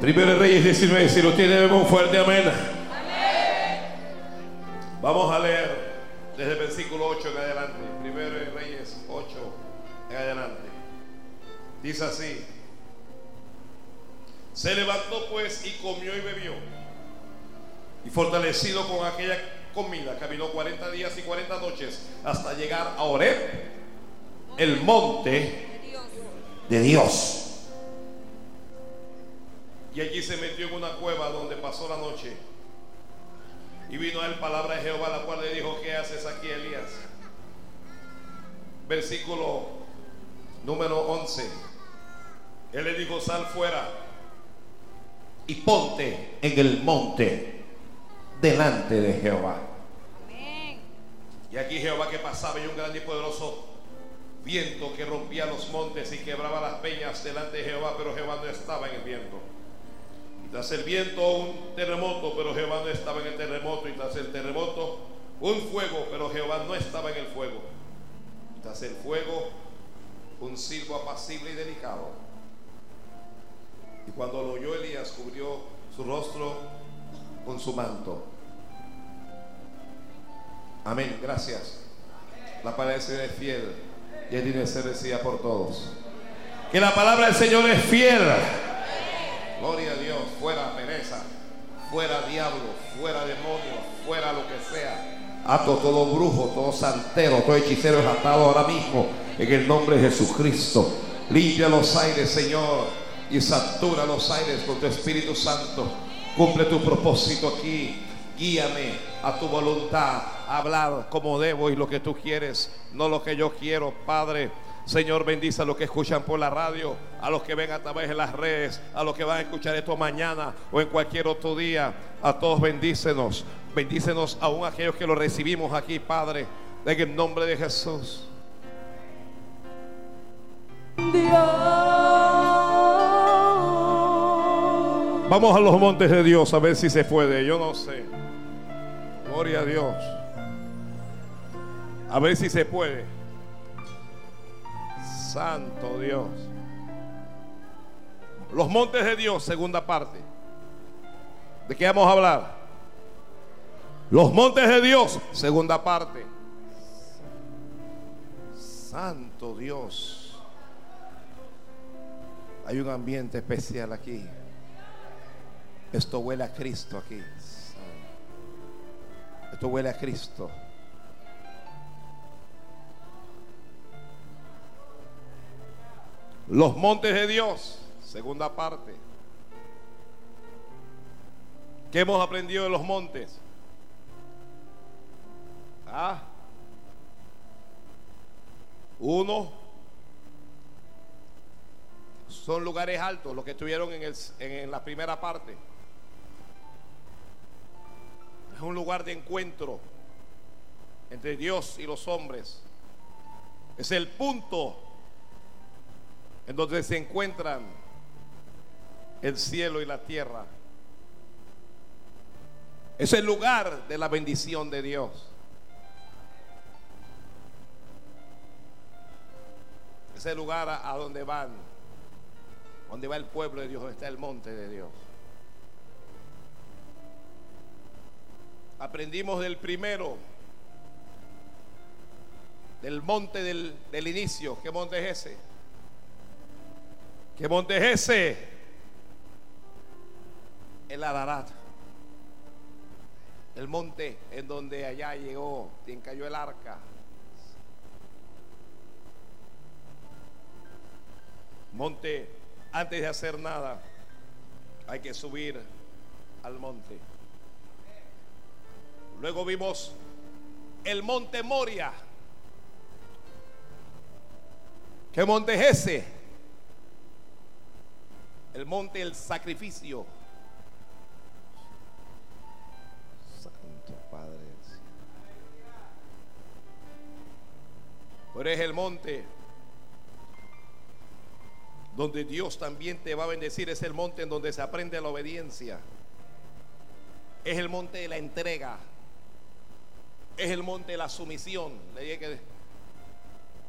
Primero de Reyes 19, si lo tiene, un fuerte amén. Vamos a leer desde el versículo 8 en adelante. Primero Reyes 8 en adelante. Dice así. Se levantó pues y comió y bebió. Y fortalecido con aquella comida, caminó 40 días y 40 noches hasta llegar a Oreb, el monte de Dios. Y allí se metió en una cueva donde pasó la noche. Y vino a él palabra de Jehová, la cual le dijo, ¿qué haces aquí, Elías? Versículo número 11. Él le dijo, sal fuera y ponte en el monte delante de Jehová. Y aquí Jehová que pasaba y un grande y poderoso viento que rompía los montes y quebraba las peñas delante de Jehová, pero Jehová no estaba en el viento. Tras el viento un terremoto, pero Jehová no estaba en el terremoto. Y tras el terremoto un fuego, pero Jehová no estaba en el fuego. Y tras el fuego un silbo apacible y delicado. Y cuando lo oyó Elías, cubrió su rostro con su manto. Amén, gracias. La palabra del Señor es fiel y tiene que ser decida por todos. Que la palabra del Señor es fiel. Gloria a Dios, fuera pereza, fuera diablo, fuera demonio, fuera lo que sea. Ato todo brujo, todo santero, todo hechicero es atado ahora mismo en el nombre de Jesucristo. Limpia los aires, Señor, y satura los aires con tu Espíritu Santo. Cumple tu propósito aquí. Guíame a tu voluntad. Hablar como debo y lo que tú quieres, no lo que yo quiero, Padre. Señor, bendice a los que escuchan por la radio, a los que ven a través de las redes, a los que van a escuchar esto mañana o en cualquier otro día. A todos bendícenos. Bendícenos aún a aquellos que lo recibimos aquí, Padre, en el nombre de Jesús. Vamos a los montes de Dios a ver si se puede. Yo no sé. Gloria a Dios. A ver si se puede. Santo Dios. Los montes de Dios, segunda parte. ¿De qué vamos a hablar? Los montes de Dios, segunda parte. Santo Dios. Hay un ambiente especial aquí. Esto huele a Cristo aquí. Esto huele a Cristo. Los montes de Dios, segunda parte. ¿Qué hemos aprendido de los montes? Ah. Uno, son lugares altos, los que estuvieron en, el, en la primera parte. Es un lugar de encuentro entre Dios y los hombres. Es el punto en donde se encuentran el cielo y la tierra. Es el lugar de la bendición de Dios. Es el lugar a, donde van, donde va el pueblo de Dios, donde está el monte de Dios. Aprendimos del primero, del monte del, del inicio. ¿Qué monte es ese? ¿Qué monte es ese? El Ararat. El monte en donde allá llegó, quien cayó el arca. Monte, antes de hacer nada, hay que subir al monte. Luego vimos el monte Moria. ¿Qué monte es ese? El monte del sacrificio. Santo Padre. Pero es el monte donde Dios también te va a bendecir. Es el monte en donde se aprende la obediencia. Es el monte de la entrega. Es el monte de la sumisión. Le dije que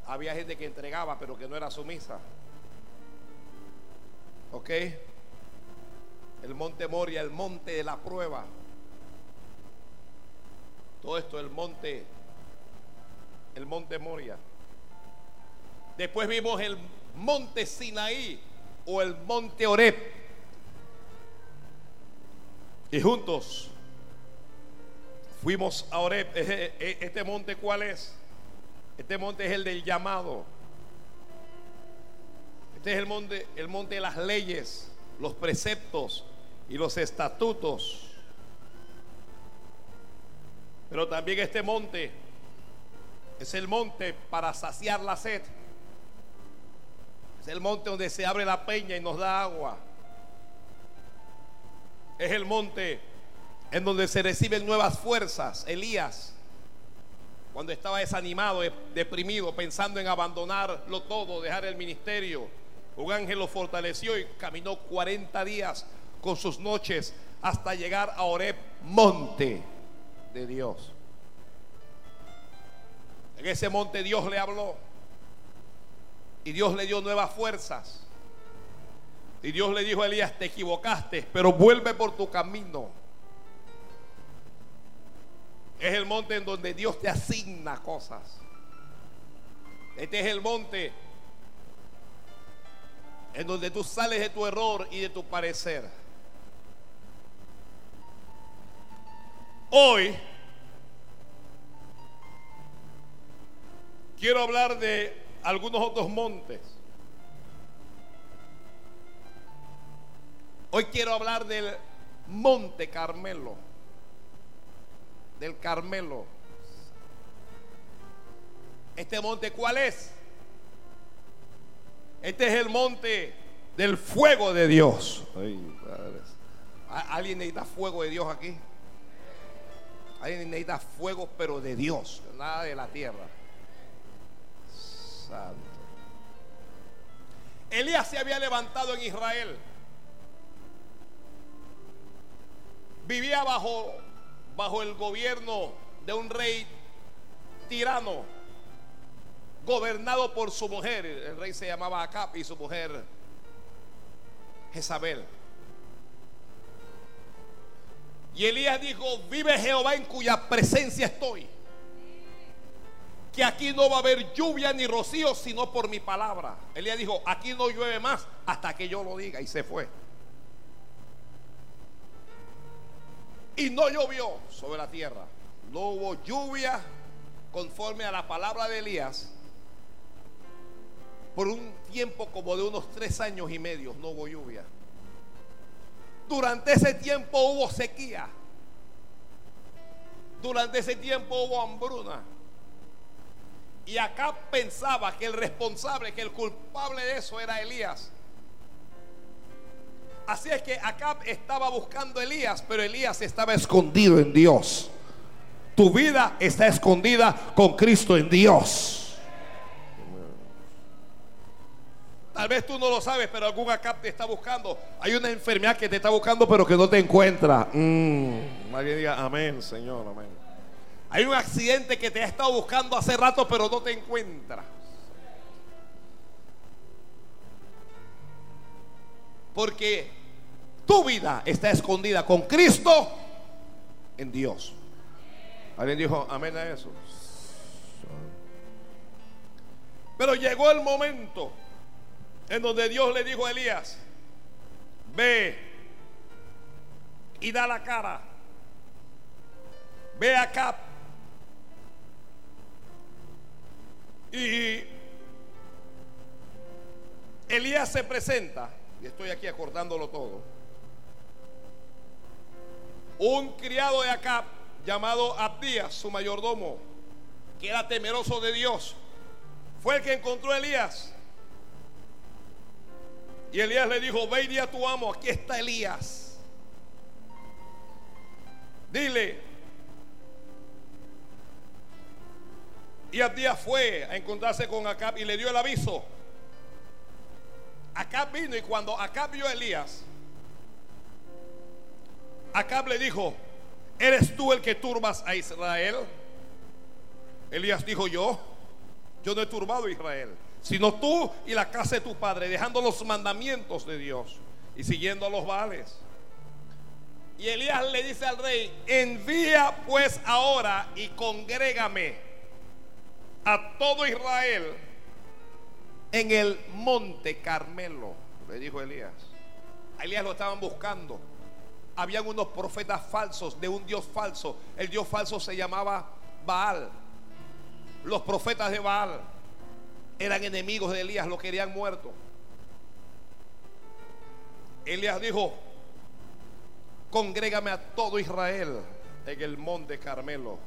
había gente que entregaba, pero que no era sumisa. ¿Ok? el monte Moria, el monte de la prueba. Todo esto, el monte, el monte Moria. Después vimos el monte Sinaí o el monte Oreb. Y juntos fuimos a Oreb. Este monte, ¿cuál es? Este monte es el del llamado. Este es el monte, el monte de las leyes, los preceptos y los estatutos. Pero también este monte es el monte para saciar la sed. Es el monte donde se abre la peña y nos da agua. Es el monte en donde se reciben nuevas fuerzas. Elías, cuando estaba desanimado, deprimido, pensando en abandonarlo todo, dejar el ministerio, un ángel lo fortaleció y caminó 40 días con sus noches hasta llegar a Oreb, monte de Dios. En ese monte Dios le habló. Y Dios le dio nuevas fuerzas. Y Dios le dijo a Elías, te equivocaste, pero vuelve por tu camino. Es el monte en donde Dios te asigna cosas. Este es el monte en donde tú sales de tu error y de tu parecer. Hoy quiero hablar de algunos otros montes. Hoy quiero hablar del Monte Carmelo. Del Carmelo. Este monte, ¿cuál es? Este es el monte del fuego de Dios. ¿Alguien necesita fuego de Dios aquí? Alguien necesita fuego, pero de Dios, nada de la tierra. Santo. Elías se había levantado en Israel. Vivía bajo, bajo el gobierno de un rey tirano, gobernado por su mujer. El rey se llamaba Acap y su mujer Jezabel. Y Elías dijo, vive Jehová en cuya presencia estoy. Que aquí no va a haber lluvia ni rocío, sino por mi palabra. Elías dijo, aquí no llueve más hasta que yo lo diga. Y se fue. Y no llovió sobre la tierra. No hubo lluvia conforme a la palabra de Elías. Por un tiempo como de unos tres años y medio no hubo lluvia. Durante ese tiempo hubo sequía. Durante ese tiempo hubo hambruna. Y acá pensaba que el responsable, que el culpable de eso era Elías. Así es que Acab estaba buscando a Elías, pero Elías estaba escondido en Dios. Tu vida está escondida con Cristo en Dios. Tal vez tú no lo sabes, pero algún acá te está buscando. Hay una enfermedad que te está buscando, pero que no te encuentra. Mm. Nadie diga amén, Señor, amén. Hay un accidente que te ha estado buscando hace rato, pero no te encuentra. Porque tu vida está escondida con Cristo en Dios. ¿Alguien dijo amén a eso? Pero llegó el momento en donde Dios le dijo a Elías, ve y da la cara, ve acá. Y Elías se presenta, y estoy aquí acordándolo todo, un criado de Acab llamado Abdías, su mayordomo, que era temeroso de Dios, fue el que encontró a Elías y Elías le dijo, ve y di a tu amo, aquí está Elías. Dile. Y Abdías fue a encontrarse con Acab y le dio el aviso. Acab vino y cuando Acab vio a Elías, Acab le dijo, ¿eres tú el que turbas a Israel? Elías dijo, yo, yo no he turbado a Israel sino tú y la casa de tu padre, dejando los mandamientos de Dios y siguiendo los vales. Y Elías le dice al rey, envía pues ahora y congrégame a todo Israel en el monte Carmelo, le dijo Elías. A Elías lo estaban buscando. Habían unos profetas falsos de un Dios falso. El Dios falso se llamaba Baal. Los profetas de Baal eran enemigos de Elías, lo querían muerto. Elías dijo, congrégame a todo Israel en el monte Carmelo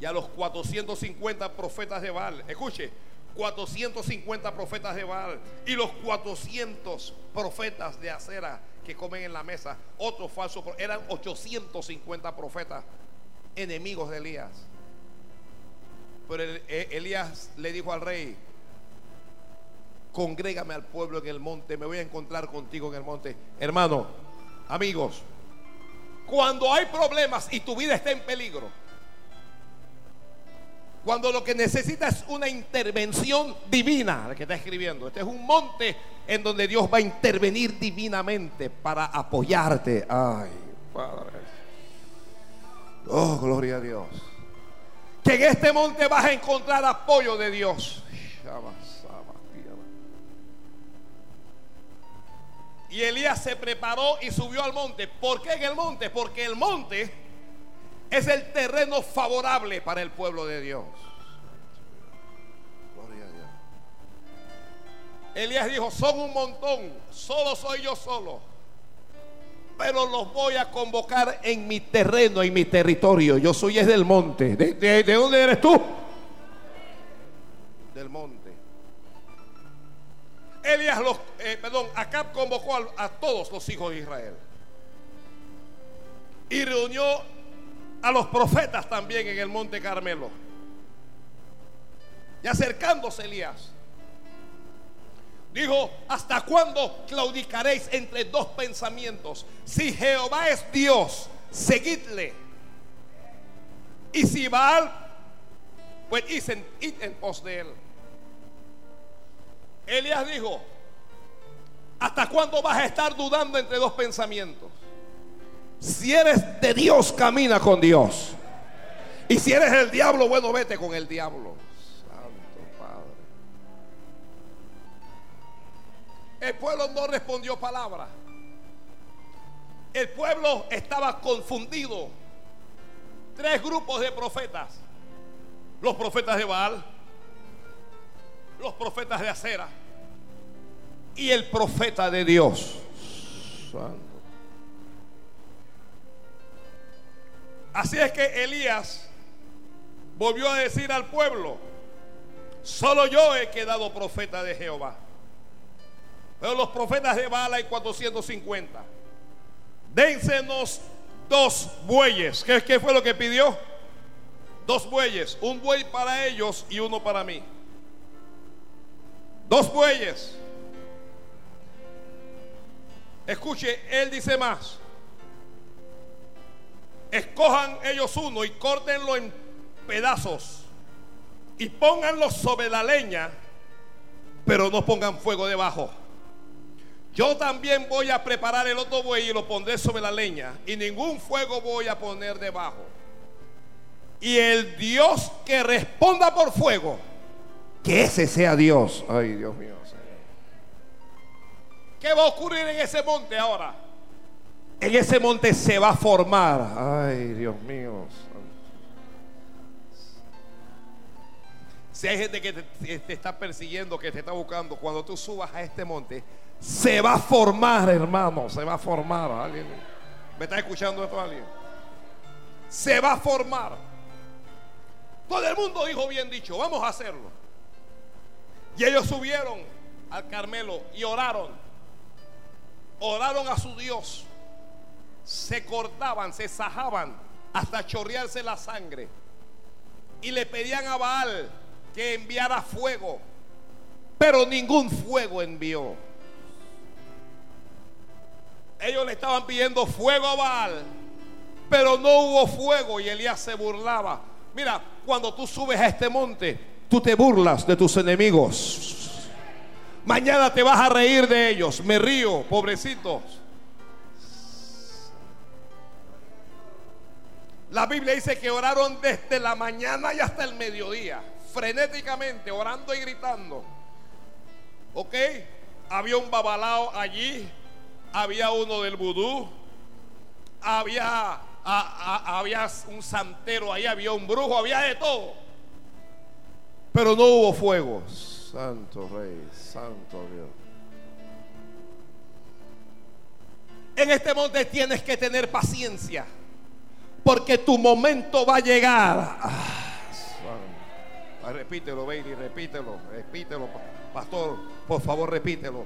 y a los 450 profetas de Baal. Escuche, 450 profetas de Baal y los 400 profetas de acera que comen en la mesa. Otros falsos, eran 850 profetas enemigos de Elías. Pero eh, Elías le dijo al rey, congrégame al pueblo en el monte, me voy a encontrar contigo en el monte. Hermano, amigos, cuando hay problemas y tu vida está en peligro, cuando lo que necesita es una intervención divina, que está escribiendo. Este es un monte en donde Dios va a intervenir divinamente para apoyarte. Ay, Padre. Oh, gloria a Dios. Que en este monte vas a encontrar apoyo de Dios. Y Elías se preparó y subió al monte. ¿Por qué en el monte? Porque el monte es el terreno favorable para el pueblo de Dios. Gloria a Dios. Elías dijo, son un montón, solo soy yo solo. Pero los voy a convocar en mi terreno, en mi territorio. Yo soy es del monte. ¿De, dónde eres tú? Del monte. Elías, los, eh, perdón, Acab convocó a todos los hijos de Israel. Y reunió a los profetas también en el monte Carmelo. Y acercándose Elías, dijo, ¿hasta cuándo claudicaréis entre dos pensamientos? Si Jehová es Dios, seguidle. Y si Baal, pues id en pos de él. Elías dijo, ¿hasta cuándo vas a estar dudando entre dos pensamientos? Si eres de Dios, camina con Dios. Y si eres el diablo, bueno, vete con el diablo. Santo Padre. El pueblo no respondió palabra. El pueblo estaba confundido. Tres grupos de profetas. Los profetas de Baal, los profetas de Acera y el profeta de Dios. Así es que Elías volvió a decir al pueblo, solo yo he quedado profeta de Jehová. Pero los profetas de Baal hay 450. Dénsenos dos bueyes. ¿Qué, ¿Qué fue lo que pidió? Dos bueyes. Un buey para ellos y uno para mí. Dos bueyes. Escuche, él dice más escojan ellos uno y córtenlo en pedazos y pónganlo sobre la leña, pero no pongan fuego debajo. Yo también voy a preparar el otro buey y lo pondré sobre la leña y ningún fuego voy a poner debajo. Y el Dios que responda por fuego, que ese sea Dios. Ay, Dios mío. ¿Qué va a ocurrir en ese monte ahora? En ese monte se va a formar. Ay, Dios mío. Si hay gente que te, está persiguiendo, que te está buscando, cuando tú subas a este monte, se va a formar, hermano. Se va a formar. ¿Alguien? ¿Me está escuchando esto alguien? Se va a formar. Todo el mundo dijo bien dicho, vamos a hacerlo. Y ellos subieron al Carmelo y oraron. Oraron a su Dios se cortaban, se sajaban hasta chorrearse la sangre. Y le pedían a Baal que enviara fuego, pero ningún fuego envió. Ellos le estaban pidiendo fuego a Baal, pero no hubo fuego y Elías se burlaba. Mira, cuando tú subes a este monte, tú te burlas de tus enemigos. Mañana te vas a reír de ellos. Me río, pobrecitos. La Biblia dice que oraron desde la mañana y hasta el mediodía, frenéticamente, orando y gritando. ¿Ok? Había un babalao allí, había uno del vudú, había, había un santero ahí, había un brujo, había de todo. Pero no hubo fuego. Santo Rey, Santo Dios. En este monte tienes que tener paciencia. Porque tu momento va a llegar. Ah, repítelo, baby, repítelo, repítelo, pastor, por favor, repítelo.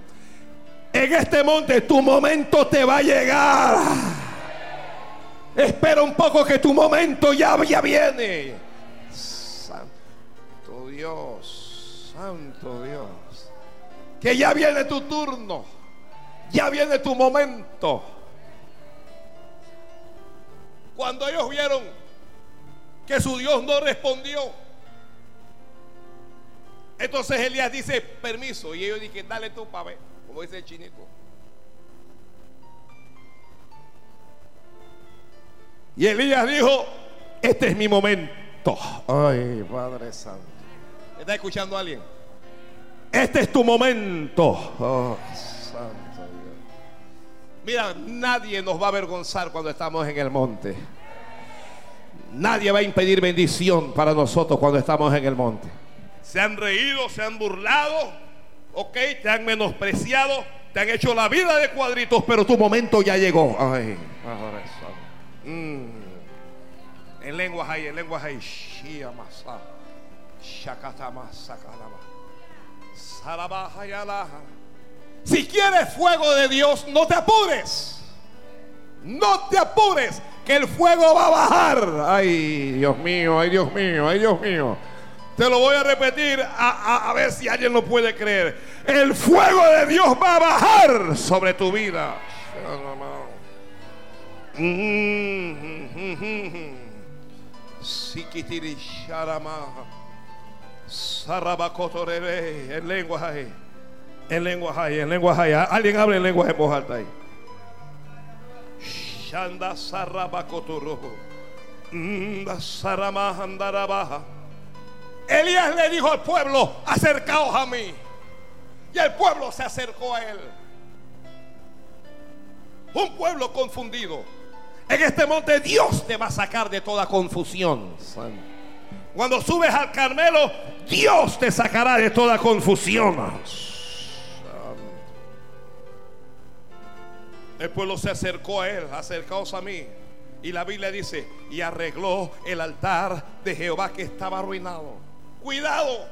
En este monte tu momento te va a llegar. Espera un poco que tu momento ya, ya viene. Santo Dios, Santo Dios. Que ya viene tu turno. Ya viene tu momento. Cuando ellos vieron que su Dios no respondió, entonces Elías dice, permiso. Y ellos dicen, dale tú para ver, como dice el chinito. Y Elías dijo, este es mi momento. Ay, Padre Santo. ¿Está escuchando a alguien? Este es tu momento. Oh, Santo Dios. Mira, nadie nos va a avergonzar cuando estamos en el monte. Nadie va a impedir bendición para nosotros cuando estamos en el monte. Se han reído, se han burlado, ok, te han menospreciado, te han hecho la vida de cuadritos, pero tu momento ya llegó. Ay, Padre Santo. Mm. En lenguas hay, en lenguas hay. Si quieres fuego de Dios, no te apures. No te apures, que el fuego va a bajar. Ay, Dios mío, ay, Dios mío, ay, Dios mío. Te lo voy a repetir a, a ver si alguien lo puede creer. El fuego de Dios va a bajar sobre tu vida. Sikitiri Sharama Sarabakotorebe en lengua ahí. En lengua ahí, en lengua ahí. Alguien habla en lengua en voz alta ahí. Shanda Andarabaja. Elías le dijo al pueblo: Acercaos a mí. Y el pueblo se acercó a él. Un pueblo confundido en este monte Dios te va a sacar de toda confusión. Cuando subes al Carmelo, Dios te sacará de toda confusión. El pueblo se acercó a él, acercaos a mí. Y la Biblia dice, y arregló el altar de Jehová que estaba arruinado. Cuidado,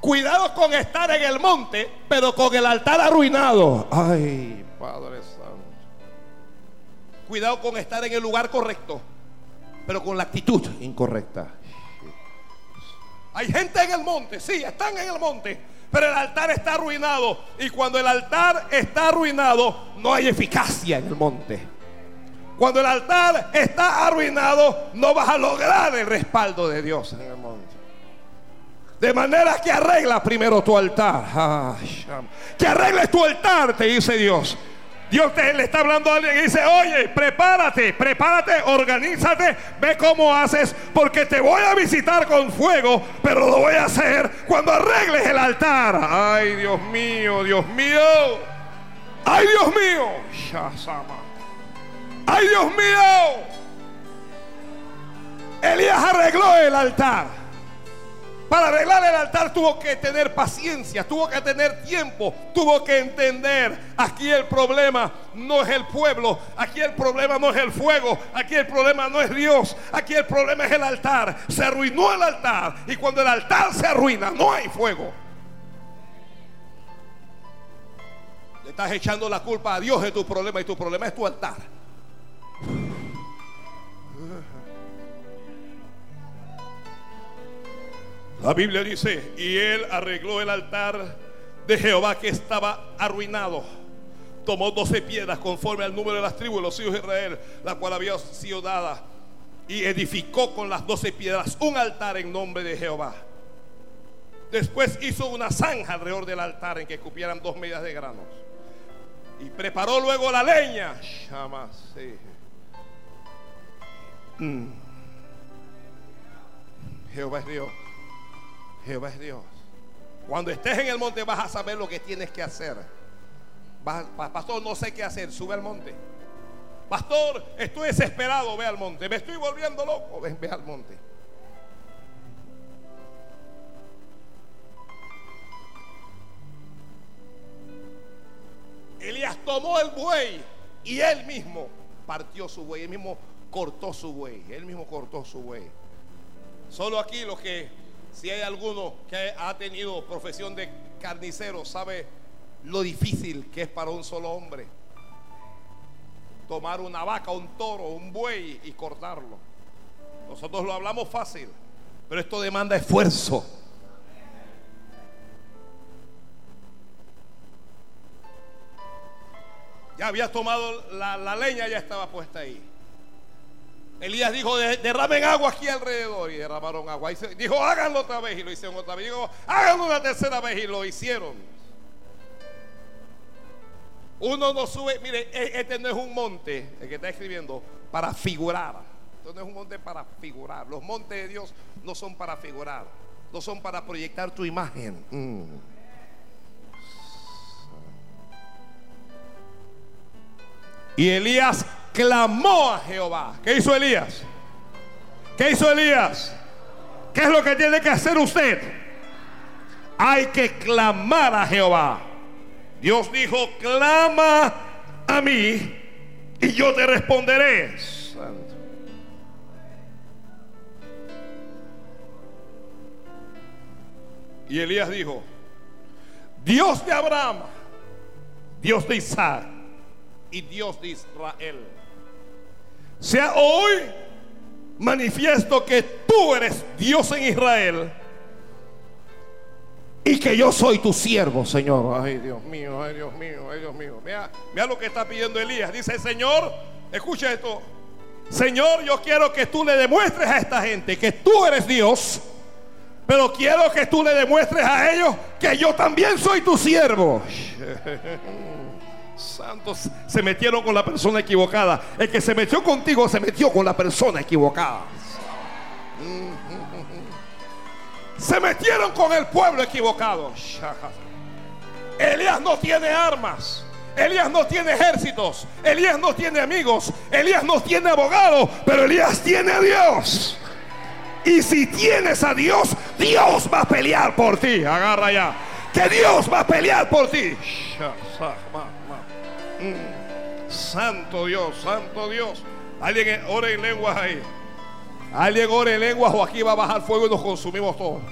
cuidado con estar en el monte, pero con el altar arruinado. Ay, Padre Cuidado con estar en el lugar correcto, pero con la actitud incorrecta. Hay gente en el monte, sí, están en el monte, pero el altar está arruinado. Y cuando el altar está arruinado, no hay eficacia en el monte. Cuando el altar está arruinado, no vas a lograr el respaldo de Dios en el monte. De manera que arregla primero tu altar. Que arregles tu altar, te dice Dios. Dios te, le está hablando a alguien y dice, oye, prepárate, prepárate, organízate, ve cómo haces, porque te voy a visitar con fuego, pero lo voy a hacer cuando arregles el altar. Ay, Dios mío, Dios mío. Ay, Dios mío. Ay, Dios mío. Elías arregló el altar. Para arreglar el altar tuvo que tener paciencia, tuvo que tener tiempo, tuvo que entender. Aquí el problema no es el pueblo, aquí el problema no es el fuego, aquí el problema no es Dios, aquí el problema es el altar. Se arruinó el altar y cuando el altar se arruina no hay fuego. Le estás echando la culpa a Dios de tu problema y tu problema es tu altar. La Biblia dice, y él arregló el altar de Jehová que estaba arruinado. Tomó doce piedras conforme al número de las tribus de los hijos de Israel, la cual había sido dada. Y edificó con las doce piedras un altar en nombre de Jehová. Después hizo una zanja alrededor del altar en que cupieran dos medidas de granos. Y preparó luego la leña. Mm. Jehová es Dios. Jehová es Dios. Cuando estés en el monte vas a saber lo que tienes que hacer. pastor, no sé qué hacer. Sube al monte. Pastor, estoy desesperado. Ve al monte. Me estoy volviendo loco. Ve, al monte. Elías tomó el buey y él mismo partió su buey. Él mismo cortó su buey. Él mismo cortó su buey. Solo aquí lo que, si hay alguno que ha tenido profesión de carnicero, sabe lo difícil que es para un solo hombre tomar una vaca, un toro, un buey y cortarlo. Nosotros lo hablamos fácil, pero esto demanda esfuerzo. Ya había tomado la, la leña, ya estaba puesta ahí. Elías dijo, derramen agua aquí alrededor y derramaron agua. Dijo, háganlo otra vez y lo hicieron otra vez. Dijo, háganlo una tercera vez y lo hicieron. Uno no sube, mire, e, este no es un monte, el que está escribiendo, para figurar. Esto no es un monte para figurar. Los montes de Dios no son para figurar, no son para proyectar tu imagen. Mm. Y Elías clamó a Jehová. ¿Qué hizo Elías? ¿Qué hizo Elías? ¿Qué es lo que tiene que hacer usted? Hay que clamar a Jehová. Dios dijo, clama a mí y yo te responderé. Y Elías dijo, Dios de Abraham, Dios de Isaac y Dios de Israel sea hoy manifiesto que tú eres Dios en Israel y que yo soy tu siervo, Señor. Ay, Dios mío, ay, Dios mío, ay, Dios mío. Mira, mira lo que está pidiendo Elías. Dice, Señor, escucha esto. Señor, yo quiero que tú le demuestres a esta gente que tú eres Dios. Pero quiero que tú le demuestres a ellos que yo también soy tu siervo. santos se metieron con la persona equivocada. El que se metió contigo se metió con la persona equivocada. Se metieron con el pueblo equivocado. Elías no tiene armas. Elías no tiene ejércitos. Elías no tiene amigos. Elías no tiene abogado. Pero Elías tiene a Dios. Y si tienes a Dios, Dios va a pelear por ti. Agarra ya. Que Dios va a pelear por ti. Mm. Santo Dios, santo Dios. Alguien ore en lenguas ahí. Alguien ore en lenguas o aquí va a bajar fuego y nos consumimos todos.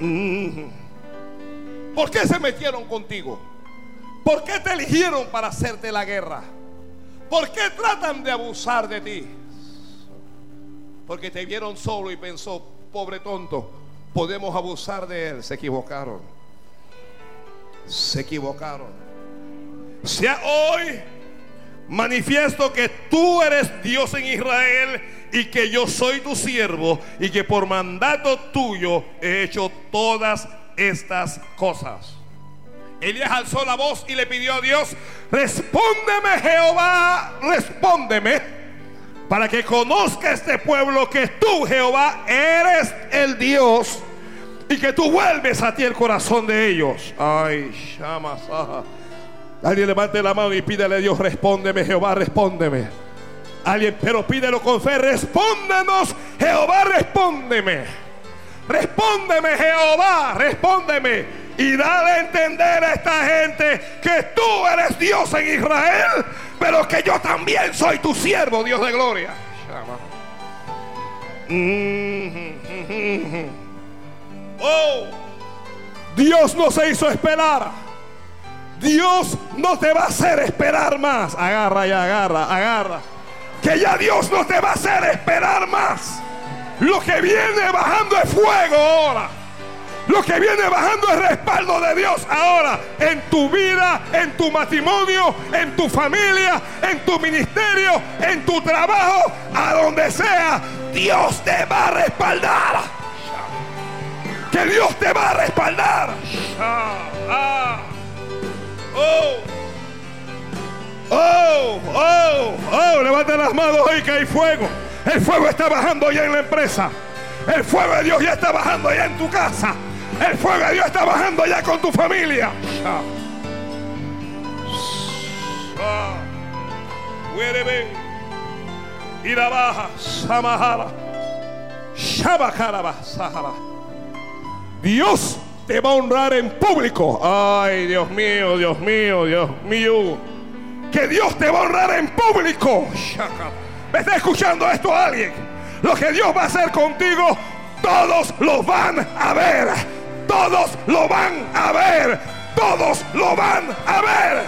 Mm. ¿Por qué se metieron contigo? ¿Por qué te eligieron para hacerte la guerra? ¿Por qué tratan de abusar de ti? Porque te vieron solo y pensó, pobre tonto, podemos abusar de él. Se equivocaron. Se equivocaron. Sea hoy manifiesto que tú eres Dios en Israel y que yo soy tu siervo y que por mandato tuyo he hecho todas estas cosas. Elías alzó la voz y le pidió a Dios, respóndeme Jehová, respóndeme, para que conozca este pueblo que tú Jehová eres el Dios y que tú vuelves a ti el corazón de ellos. Ay, llamas. Alguien levante la mano y pídele a Dios, respóndeme, Jehová, respóndeme. Alguien, pero pídelo con fe, respóndenos, Jehová, respóndeme. Respóndeme, Jehová, respóndeme. Y dale a entender a esta gente que tú eres Dios en Israel, pero que yo también soy tu siervo, Dios de gloria. Oh, Dios no se hizo esperar. Dios no te va a hacer esperar más. Agarra y agarra, agarra. Que ya Dios no te va a hacer esperar más. Lo que viene bajando es fuego ahora. Lo que viene bajando es respaldo de Dios ahora en tu vida, en tu matrimonio, en tu familia, en tu ministerio, en tu trabajo, a donde sea. Dios te va a respaldar que Dios te va a respaldar. Ah, ah. Oh. Oh, levanta las manos hoy que hay fuego. El fuego está bajando ya en la empresa. El fuego de Dios ya está bajando ya en tu casa. El fuego de Dios está bajando ya con tu familia. baja, Samahara, Dios te va a honrar en público. Ay, Dios mío, Dios mío, Dios mío. Que Dios te va a honrar en público. ¿Me está escuchando esto alguien? Lo que Dios va a hacer contigo, todos lo van a ver. Todos lo van a ver. Todos lo van a ver.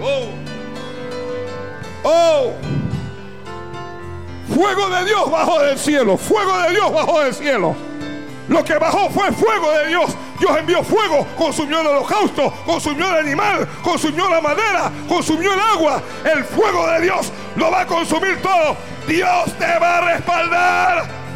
Oh. Oh. Fuego de Dios bajó del cielo. Fuego de Dios bajó del cielo. Lo que bajó fue fuego de Dios. Dios envió fuego, consumió el holocausto, consumió el animal, consumió la madera, consumió el agua. El fuego de Dios lo va a consumir todo. Dios te va a respaldar.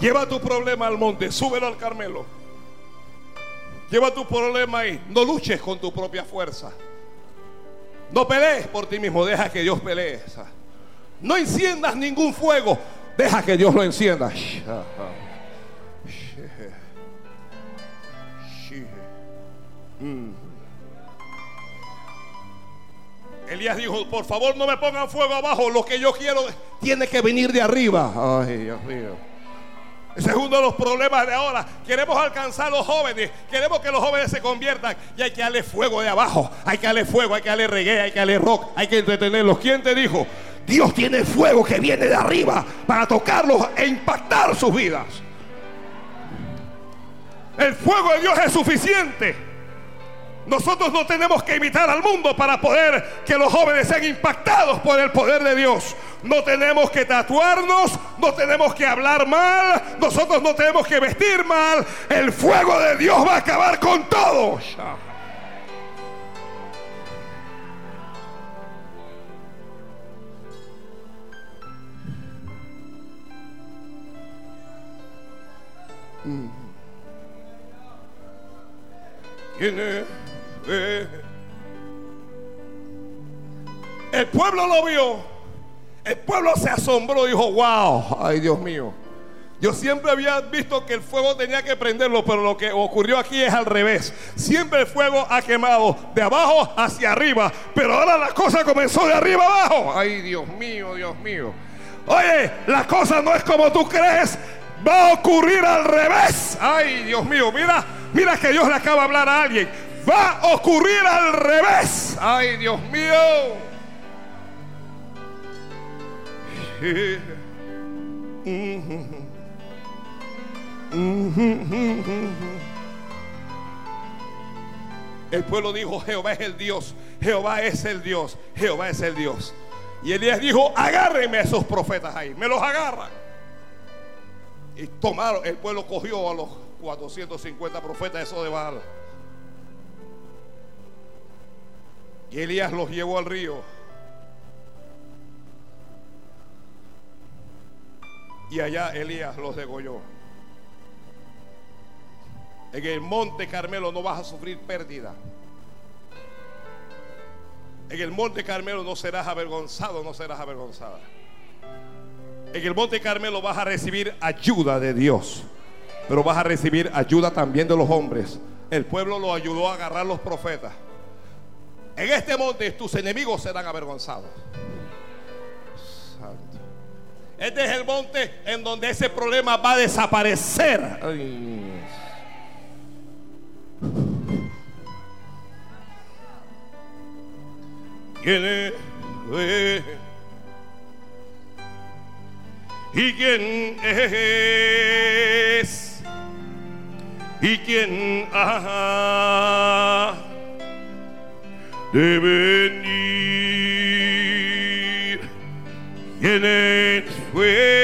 Lleva tu problema al monte, súbelo al Carmelo. Lleva tu problema ahí. No luches con tu propia fuerza. No pelees por ti mismo, deja que Dios pelee. No enciendas ningún fuego, deja que Dios lo encienda. Mm. Elías dijo, por favor no me pongan fuego abajo, lo que yo quiero tiene que venir de arriba. Ay, Dios mío. Ese es uno de los problemas de ahora. Queremos alcanzar a los jóvenes. Queremos que los jóvenes se conviertan. Y hay que darle fuego de abajo. Hay que darle fuego, hay que darle reggae, hay que darle rock. Hay que entretenerlos. ¿Quién te dijo? Dios tiene fuego que viene de arriba para tocarlos e impactar sus vidas. El fuego de Dios es suficiente. Nosotros no tenemos que imitar al mundo para poder que los jóvenes sean impactados por el poder de Dios. No tenemos que tatuarnos, no tenemos que hablar mal, nosotros no tenemos que vestir mal. El fuego de Dios va a acabar con todo. El pueblo lo vio. El pueblo se asombró y dijo, wow, ay Dios mío. Yo siempre había visto que el fuego tenía que prenderlo, pero lo que ocurrió aquí es al revés. Siempre el fuego ha quemado de abajo hacia arriba, pero ahora la cosa comenzó de arriba abajo. Ay Dios mío, Dios mío. Oye, la cosa no es como tú crees, va a ocurrir al revés. Ay Dios mío, mira, mira que Dios le acaba de hablar a alguien va a ocurrir al revés. Ay, Dios mío. El pueblo dijo, Jehová es el Dios, Jehová es el Dios, Jehová es el Dios. Y Elías dijo, agárrenme a esos profetas ahí, me los agarran. Y tomaron, el pueblo cogió a los 450 profetas, eso de Baal. Y Elías los llevó al río. Y allá Elías los degolló. En el monte Carmelo no vas a sufrir pérdida. En el monte Carmelo no serás avergonzado, no serás avergonzada. En el monte Carmelo vas a recibir ayuda de Dios, pero vas a recibir ayuda también de los hombres. El pueblo lo ayudó a agarrar los profetas. En este monte tus enemigos serán avergonzados. Santo. Este es el monte en donde ese problema va a desaparecer. ¿Quién es? ¿Y quién es? ¿Y quién? De venir. ¿Quién fue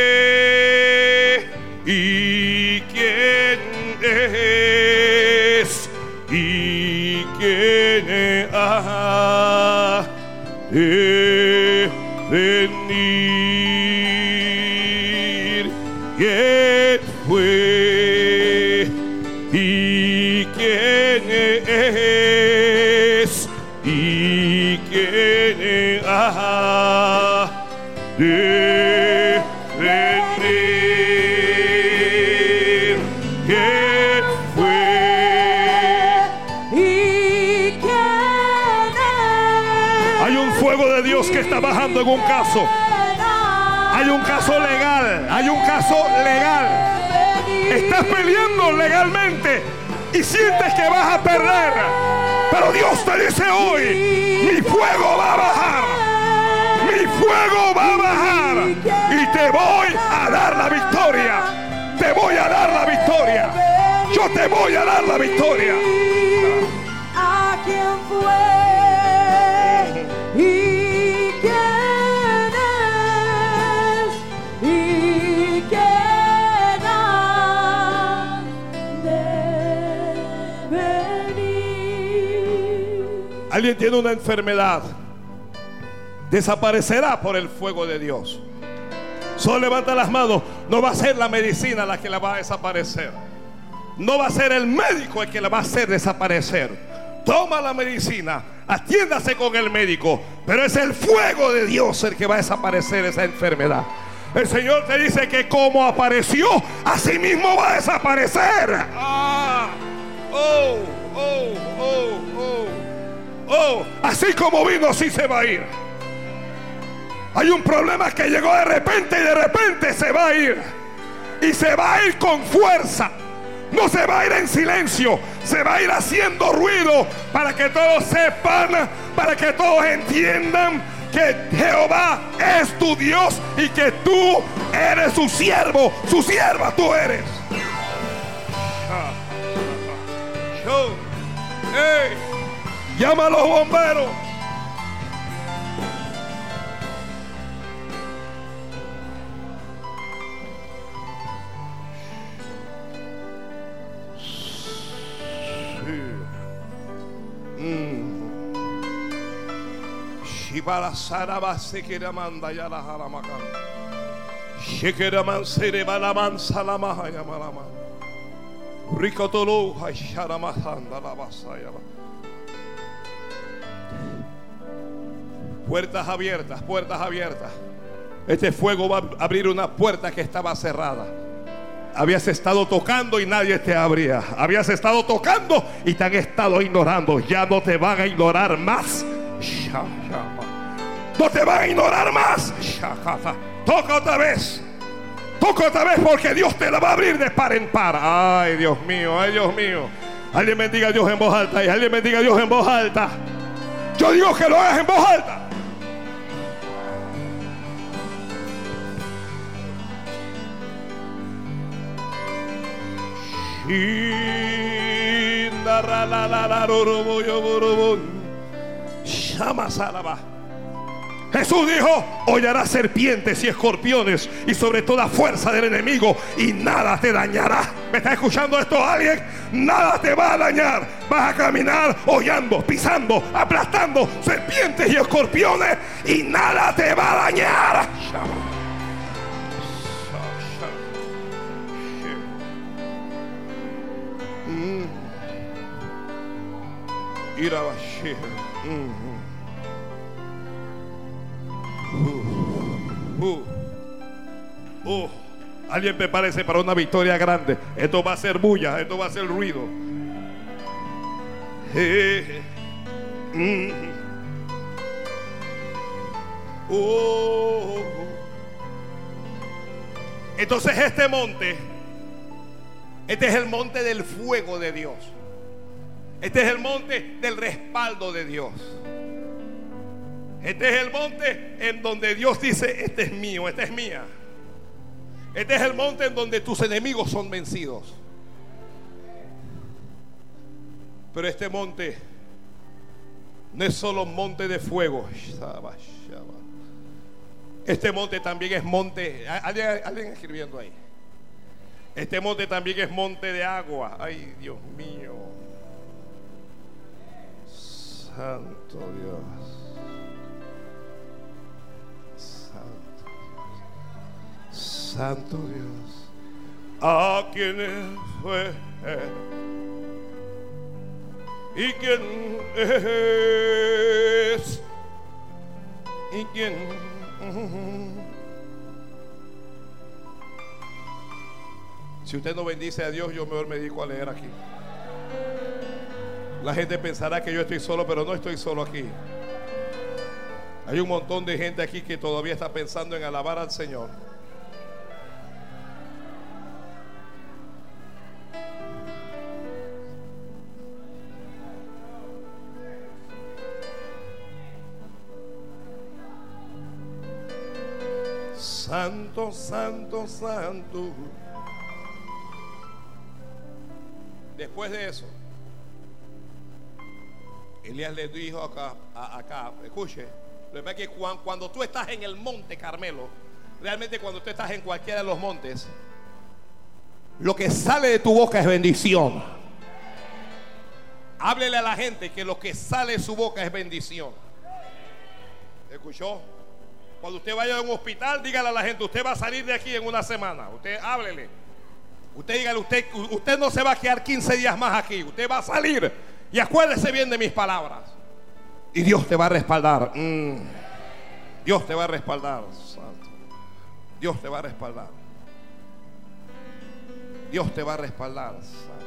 un caso. Hay un caso legal, hay un caso legal. Estás peleando legalmente y sientes que vas a perder. Pero Dios te dice hoy, mi fuego va a bajar. Mi fuego va a bajar y te voy a dar la victoria. Te voy a dar la victoria. Yo te voy a dar la victoria. Tiene una enfermedad. Desaparecerá por el fuego de Dios. Solo levanta las manos. No va a ser la medicina la que la va a desaparecer. No va a ser el médico el que la va a hacer desaparecer. Toma la medicina, atiéndase con el médico, pero es el fuego de Dios el que va a desaparecer esa enfermedad. El Señor te dice que como apareció, así mismo va a desaparecer. Ah, oh, así como vino, así se va a ir. Hay un problema que llegó de repente y de repente se va a ir. Y se va a ir con fuerza. No se va a ir en silencio. Se va a ir haciendo ruido para que todos sepan, para que todos entiendan que Jehová es tu Dios y que tú eres su siervo, su sierva tú eres. Llama los bomberos. Shibara saraba sekera manda ya la haramaka. Puertas abiertas, puertas abiertas. Este fuego va a abrir una puerta que estaba cerrada. Habías estado tocando y nadie te abría. Habías estado tocando y te han estado ignorando. Ya no te van a ignorar más. No te van a ignorar más. Toca otra vez. Toca otra vez porque Dios te la va a abrir de par en par. Ay, Dios mío, ay, Dios mío. Alguien bendiga a Dios en voz alta y alguien bendiga a Dios en voz alta. Yo digo que lo hagas en voz alta. Jesús dijo, hollarás serpientes y escorpiones y sobre toda fuerza del enemigo y nada te dañará. ¿Me está escuchando esto alguien? Nada te va a dañar. Vas a caminar hollando, pisando, aplastando serpientes y escorpiones y nada te va a dañar. Irabashir. Mhm. Uh, uh, uh. Alguien prepárese para una victoria grande. Esto va a ser bulla, esto va a ser ruido. Oh. Entonces este monte, este es el monte del fuego de Dios. Este es el monte del respaldo de Dios. Este es el monte en donde Dios dice, este es mío, esta es mía. Este es el monte en donde tus enemigos son vencidos. Pero este monte no es solo monte de fuego. Este monte también es monte. ¿Alguien, alguien escribiendo ahí? Este monte también es monte de agua. Ay, Dios mío. Santo Dios. Santo Santo Dios, a quien fue y quién es y quién si usted no bendice a Dios yo mejor me dedico a leer aquí la gente pensará que yo estoy solo pero no estoy solo aquí hay un montón de gente aquí que todavía está pensando en alabar al Señor Santo, santo, santo. Después de eso, Elías le dijo acá, escuche, lo que es que cuan- cuando tú estás en el monte Carmelo, realmente cuando tú estás en cualquiera de los montes, lo que sale de tu boca es bendición. Háblele a la gente que lo que sale de su boca es bendición. ¿Escuchó? Cuando usted vaya a un hospital, dígale a la gente, usted va a salir de aquí en una semana. Usted háblele. Usted dígale, usted, usted no se va a quedar 15 días más aquí. Usted va a salir. Y acuérdese bien de mis palabras. Y Dios te va a respaldar. Mm. Dios te va a respaldar. Santo. Dios te va a respaldar. Dios te va a respaldar. Santo.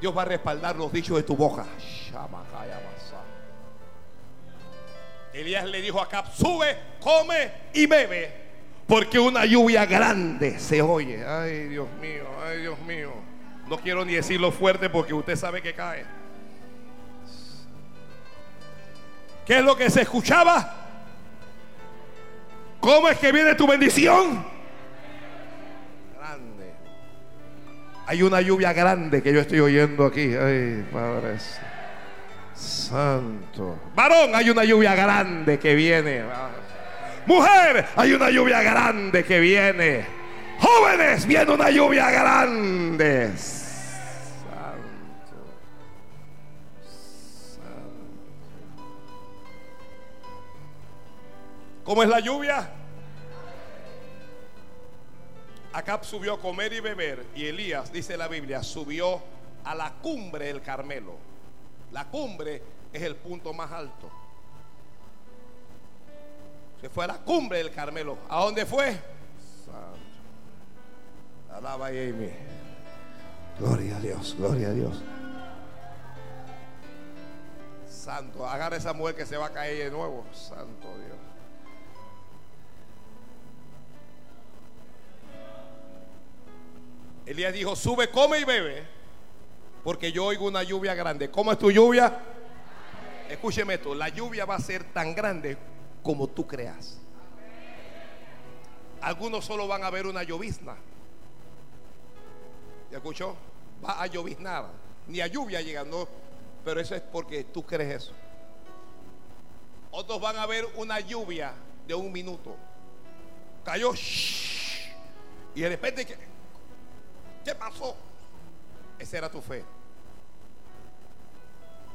Dios va a respaldar los dichos de tu boca. Elías le dijo a Acab, sube, come y bebe, porque una lluvia grande se oye. Ay, Dios mío, ay, Dios mío. No quiero ni decirlo fuerte porque usted sabe que cae. ¿Qué es lo que se escuchaba? ¿Cómo es que viene tu bendición? Grande. Hay una lluvia grande que yo estoy oyendo aquí. Ay, Padre Santo. Varón, hay una lluvia grande que viene. Mujer, hay una lluvia grande que viene. Jóvenes, viene una lluvia grande. Santo. Santo. ¿Cómo es la lluvia? Acab subió a comer y beber y Elías, dice la Biblia, subió a la cumbre del Carmelo. La cumbre es el punto más alto. Se fue a la cumbre del Carmelo. ¿A dónde fue? Santo. Alaba Amy. Gloria a Dios, gloria a Dios. Santo, agarra esa mujer que se va a caer de nuevo. Santo Dios. Elías dijo, sube, come y bebe, porque yo oigo una lluvia grande. ¿Cómo es tu lluvia? Escúcheme esto, la lluvia va a ser tan grande como tú creas. Algunos solo van a ver una llovizna. ¿Ya escuchó? Va a lloviznar. Ni a lluvia llega, no. Pero eso es porque tú crees eso. Otros van a ver una lluvia de un minuto. Cayó. y de repente, ¿qué, ¿qué pasó? Esa era tu fe.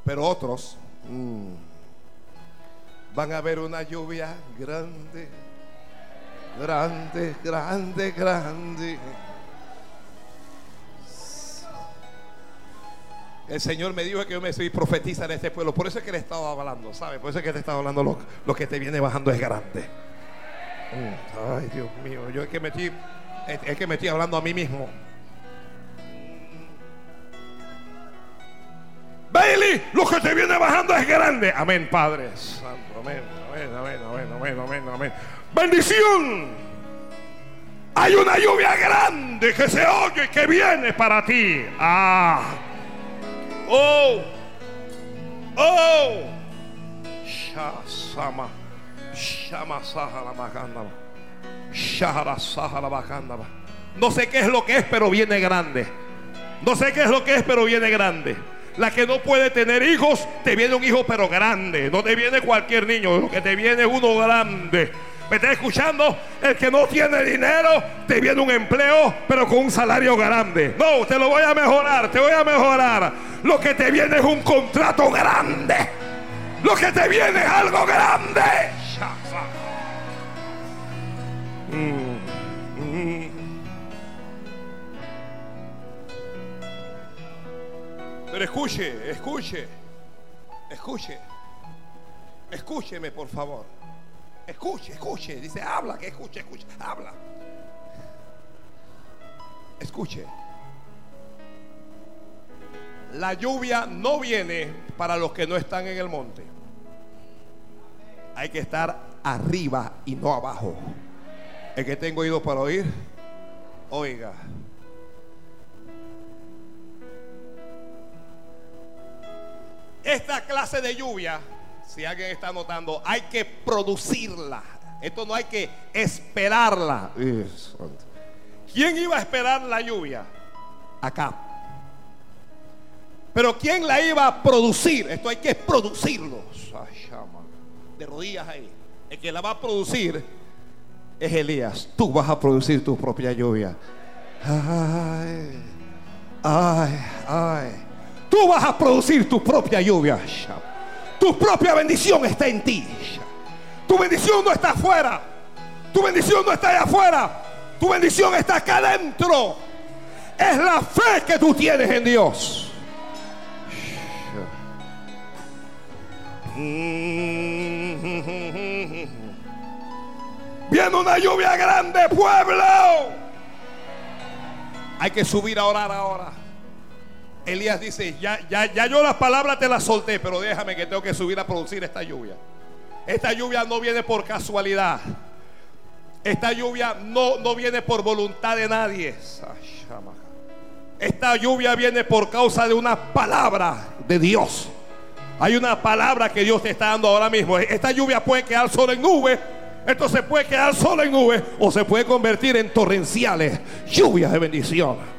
Pero otros mm, van a ver una lluvia grande, grande, grande, grande. El Señor me dijo que yo me soy profetiza en este pueblo. Por eso es que le estaba hablando, ¿sabe? Por eso es que te estaba hablando. Lo, lo que te viene bajando es grande. Mm, Ay, Dios mío. Yo es que me estoy, es, es que me estoy hablando a mí mismo. Bailey, lo que te viene bajando es grande. Amén, Padre Santo. Amén, amén, amén, amén, amén, amén, amén. Bendición. Hay una lluvia grande que se oye y que viene para ti. Ah. Oh. Oh. Shasama. Shama Sahara. Shahara Sahara. No sé qué es lo que es, pero viene grande. No sé qué es lo que es, pero viene grande. La que no puede tener hijos, te viene un hijo pero grande. No te viene cualquier niño, lo que te viene es uno grande. ¿Me está escuchando? El que no tiene dinero te viene un empleo, pero con un salario grande. No, te lo voy a mejorar, te voy a mejorar. Lo que te viene es un contrato grande. Lo que te viene es algo grande. Pero escuche, escuche, escuche, escúcheme por favor. Escuche, escuche. Dice, habla, que escuche, escuche, habla. Escuche. La lluvia no viene para los que no están en el monte. Hay que estar arriba y no abajo. El que tengo oído para oír, oiga. Esta clase de lluvia, si alguien está notando, hay que producirla. Esto no hay que esperarla. ¿Quién iba a esperar la lluvia? Acá. Pero ¿quién la iba a producir? Esto hay que producirlo. De rodillas ahí. El que la va a producir es Elías. Tú vas a producir tu propia lluvia. Ay, ay, ay. Tú vas a producir tu propia lluvia. Tu propia bendición está en ti. Tu bendición no está afuera. Tu bendición no está allá afuera. Tu bendición está acá adentro. Es la fe que tú tienes en Dios. Viene una lluvia grande, pueblo. Hay que subir a orar ahora. Elías dice, ya, ya, ya yo las palabras te las solté, pero déjame que tengo que subir a producir esta lluvia. Esta lluvia no viene por casualidad. Esta lluvia no, no viene por voluntad de nadie. Esta lluvia viene por causa de una palabra de Dios. Hay una palabra que Dios te está dando ahora mismo. Esta lluvia puede quedar solo en nubes. Esto se puede quedar solo en nubes o se puede convertir en torrenciales lluvias de bendición.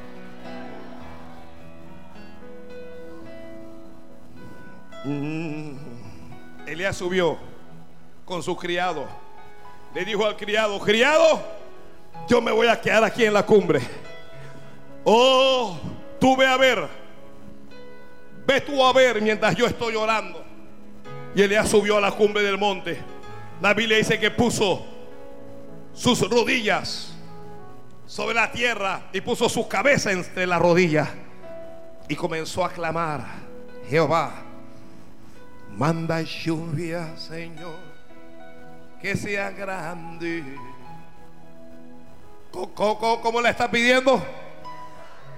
Elías subió con su criado. Le dijo al criado, criado, yo me voy a quedar aquí en la cumbre. Oh, tú ve a ver. Ve tú a ver mientras yo estoy orando. Y Elías subió a la cumbre del monte. La Biblia dice que puso sus rodillas sobre la tierra y puso su cabeza entre las rodillas y comenzó a clamar, Jehová, manda lluvia, Señor, que sea grande. ¿Cómo, la está pidiendo?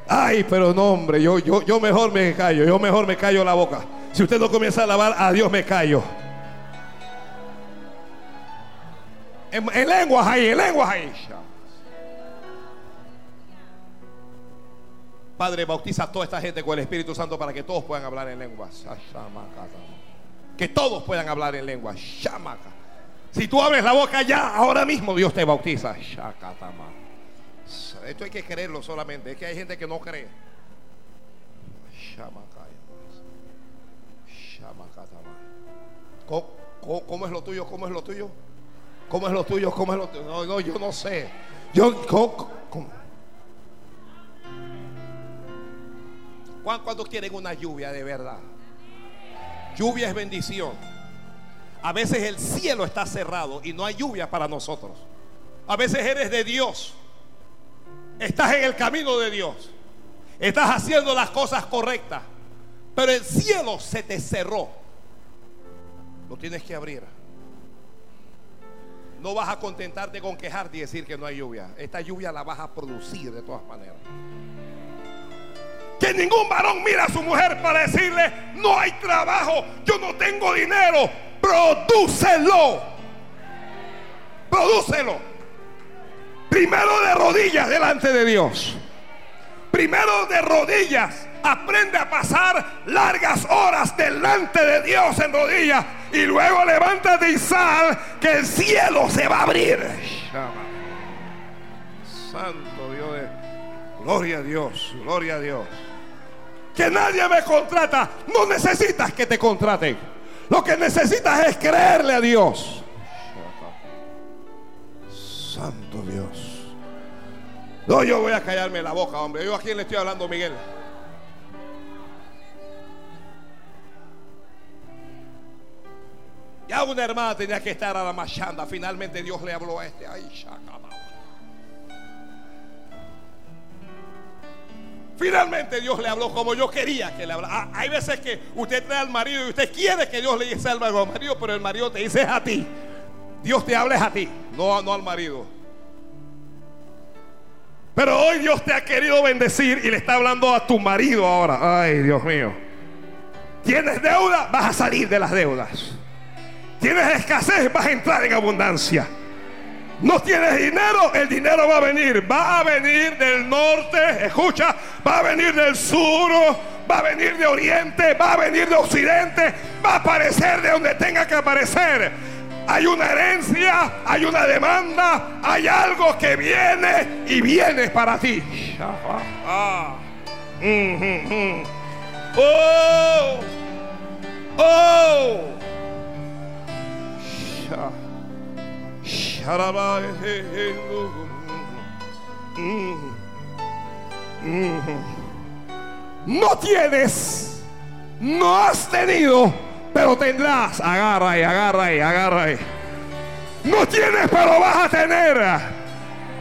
Ay, pero no, hombre, yo, yo, yo mejor me callo, yo mejor me callo la boca. Si usted no comienza a alabar, a Dios me callo. En, en lenguas ahí, en lenguas ahí. Padre, bautiza a toda esta gente con el Espíritu Santo para que todos puedan hablar en lenguas. Que todos puedan hablar en lenguas. Si tú abres la boca ya, ahora mismo Dios te bautiza. Esto hay que creerlo solamente. Es que hay gente que no cree. ¿Cómo, cómo, cómo es lo tuyo? ¿Cómo es lo tuyo? ¿Cómo es lo tuyo? ¿Cómo es lo tuyo? No, no yo no sé. Yo. ¿Cuántos quieren una lluvia de verdad? Lluvia es bendición. A veces el cielo está cerrado y no hay lluvia para nosotros. A veces eres de Dios. Estás en el camino de Dios. Estás haciendo las cosas correctas. Pero el cielo se te cerró. Lo tienes que abrir. No vas a contentarte con quejarte y decir que no hay lluvia. Esta lluvia la vas a producir de todas maneras. Que ningún varón mira a su mujer para decirle, no hay trabajo, yo no tengo dinero. Prodúcelo. Prodúcelo. Primero de rodillas delante de Dios. Primero de rodillas. Aprende a pasar largas horas delante de Dios en rodillas. Y luego levántate y sal que el cielo se va a abrir. Santo Dios. Gloria a Dios. Gloria a Dios que nadie me contrata. No necesitas que te contraten. Lo que necesitas es creerle a Dios. Santo Dios. No, yo voy a callarme la boca, hombre. Yo a quién le estoy hablando, Miguel. Ya una hermana tenía que estar a la machanda. Finalmente Dios le habló a este. Ay, Finalmente Dios le habló como yo quería que le hablara. Ah, hay veces que usted trae al marido y usted quiere que Dios le algo al marido, pero el marido te dice es a ti. Dios te habla es a ti, no, no al marido. Pero hoy Dios te ha querido bendecir y le está hablando a tu marido ahora. Ay, Dios mío. ¿Tienes deuda? Vas a salir de las deudas. ¿Tienes escasez? Vas a entrar en abundancia. No tienes dinero, el dinero va a venir. Va a venir del norte, escucha, va a venir del sur, va a venir de oriente, va a venir de occidente, va a aparecer de donde tenga que aparecer. Hay una herencia, hay una demanda, hay algo que viene y viene para ti. Oh, oh. No tienes, no has tenido, pero tendrás. Agarra ahí, agarra ahí, agarra ahí. No tienes, pero vas a tener.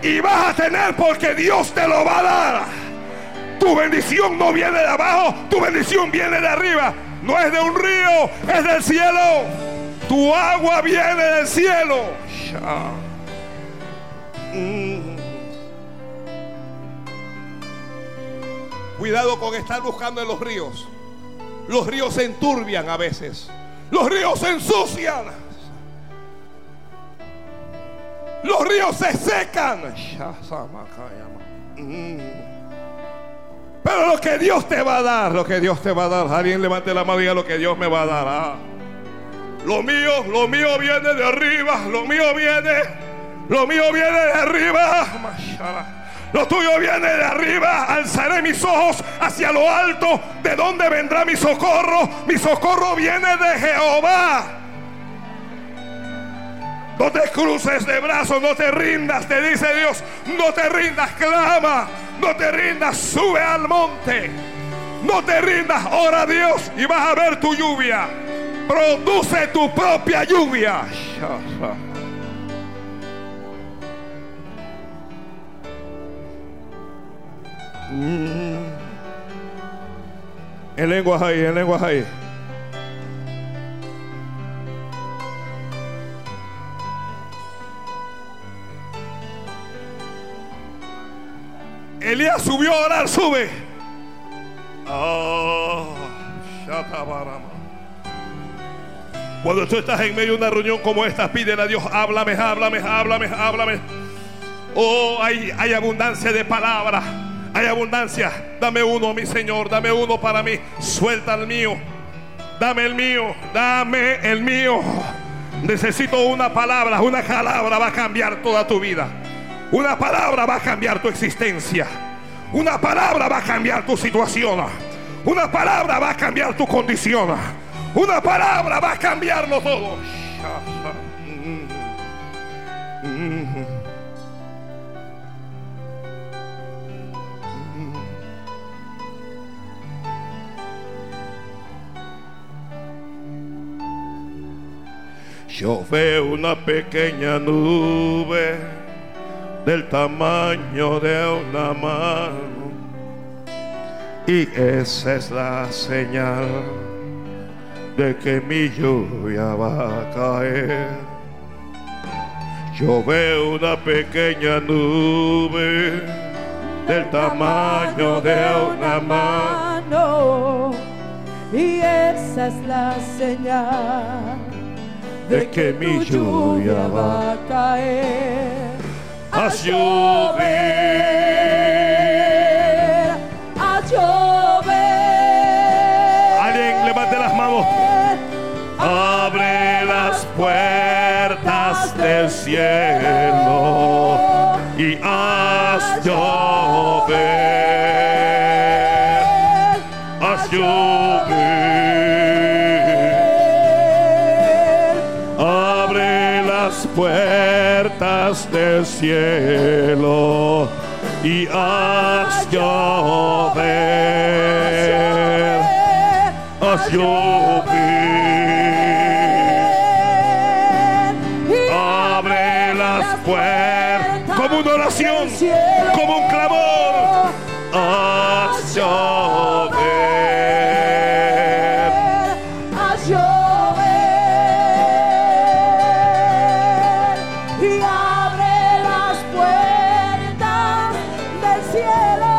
Y vas a tener porque Dios te lo va a dar. Tu bendición no viene de abajo, tu bendición viene de arriba. No es de un río, es del cielo. Tu agua viene del cielo. Mm. Cuidado con estar buscando en los ríos. Los ríos se enturbian a veces. Los ríos se ensucian. Los ríos se secan. Mm. Pero lo que Dios te va a dar, lo que Dios te va a dar. Alguien levante la mano y diga lo que Dios me va a dar. Ah. Lo mío, lo mío viene de arriba. Lo mío viene, lo mío viene de arriba. Lo tuyo viene de arriba. Alzaré mis ojos hacia lo alto. ¿De dónde vendrá mi socorro? Mi socorro viene de Jehová. No te cruces de brazos, no te rindas, te dice Dios. No te rindas, clama. No te rindas, sube al monte. No te rindas, ora a Dios y vas a ver tu lluvia. Produce tu propia lluvia. En lenguas ahí, en lenguas ahí. Elías subió a orar, sube. Ah, shatabarama. Cuando tú estás en medio de una reunión como esta, pídele a Dios, háblame, háblame, háblame, háblame. Oh, hay, hay abundancia de palabras. Hay abundancia. Dame uno, mi Señor. Dame uno para mí. Suelta el mío. Dame el mío. Dame el mío. Necesito una palabra. Una palabra va a cambiar toda tu vida. Una palabra va a cambiar tu existencia. Una palabra va a cambiar tu situación. Una palabra va a cambiar tu condición. Una palabra va a cambiarlo todo. Yo veo una pequeña nube del tamaño de una mano y esa es la señal de que mi lluvia va a caer. Yo veo una pequeña nube del tamaño de una mano y esa es la señal de que mi lluvia va a caer. a llover. a llover. Alguien levante las manos. Puertas del cielo y haz llover. Haz llover. Abre las puertas del cielo y haz llover. Haz llover. Como un clamor. haz llover. a llover y abre las puertas del cielo.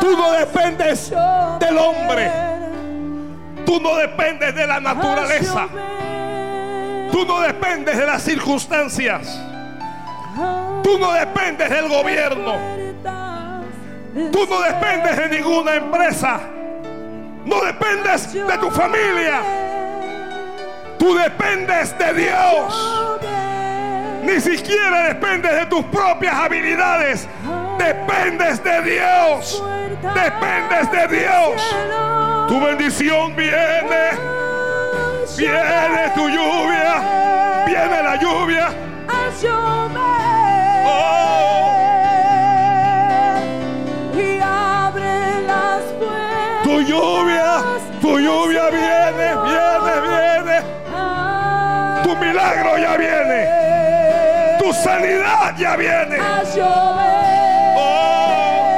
Tú no dependes del hombre. Tú no dependes de la naturaleza. Tú no dependes de las circunstancias. Tú no dependes del gobierno. Tú no dependes de ninguna empresa. No dependes de tu familia. Tú dependes de Dios. Ni siquiera dependes de tus propias habilidades. Dependes de Dios. Dependes de Dios. Tu bendición viene. Viene tu lluvia. Viene la lluvia. Tu sanidad ya viene. a llover. Oh.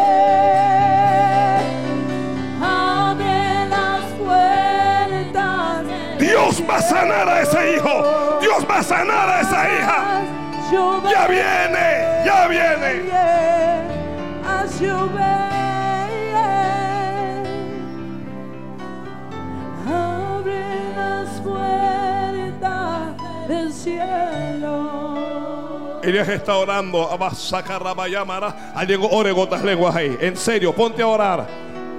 Abre las puertas. Dios va a sanar a ese hijo. Dios va a sanar a esa hija. Llover. Ya viene, ya viene. A llover. Cielo. Elías está orando. Alguien ore con otras lenguas ahí. En serio, ponte a orar.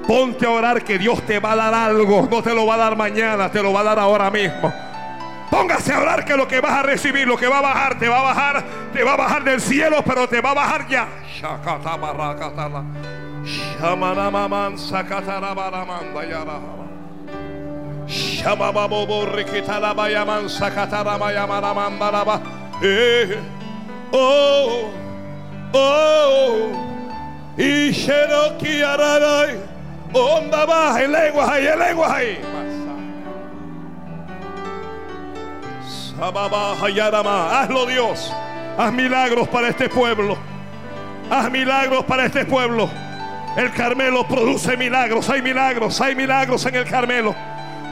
Ponte a orar que Dios te va a dar algo. No te lo va a dar mañana, te lo va a dar ahora mismo. Póngase a orar que lo que vas a recibir, lo que va a bajar, te va a bajar, te va a bajar del cielo, pero te va a bajar ya. Shakatabarakatala. Shamanamaman sakatarabaramanda yarahara. Shamababoborikitalaba sakataramayamaramandaraba. Eh. Oh, oh, y Cherokee Araray, onda baja, en lenguas ahí, en lenguas ahí. Hazlo Dios, haz milagros para este pueblo, haz milagros para este pueblo. El Carmelo produce milagros, hay milagros, hay milagros en el Carmelo.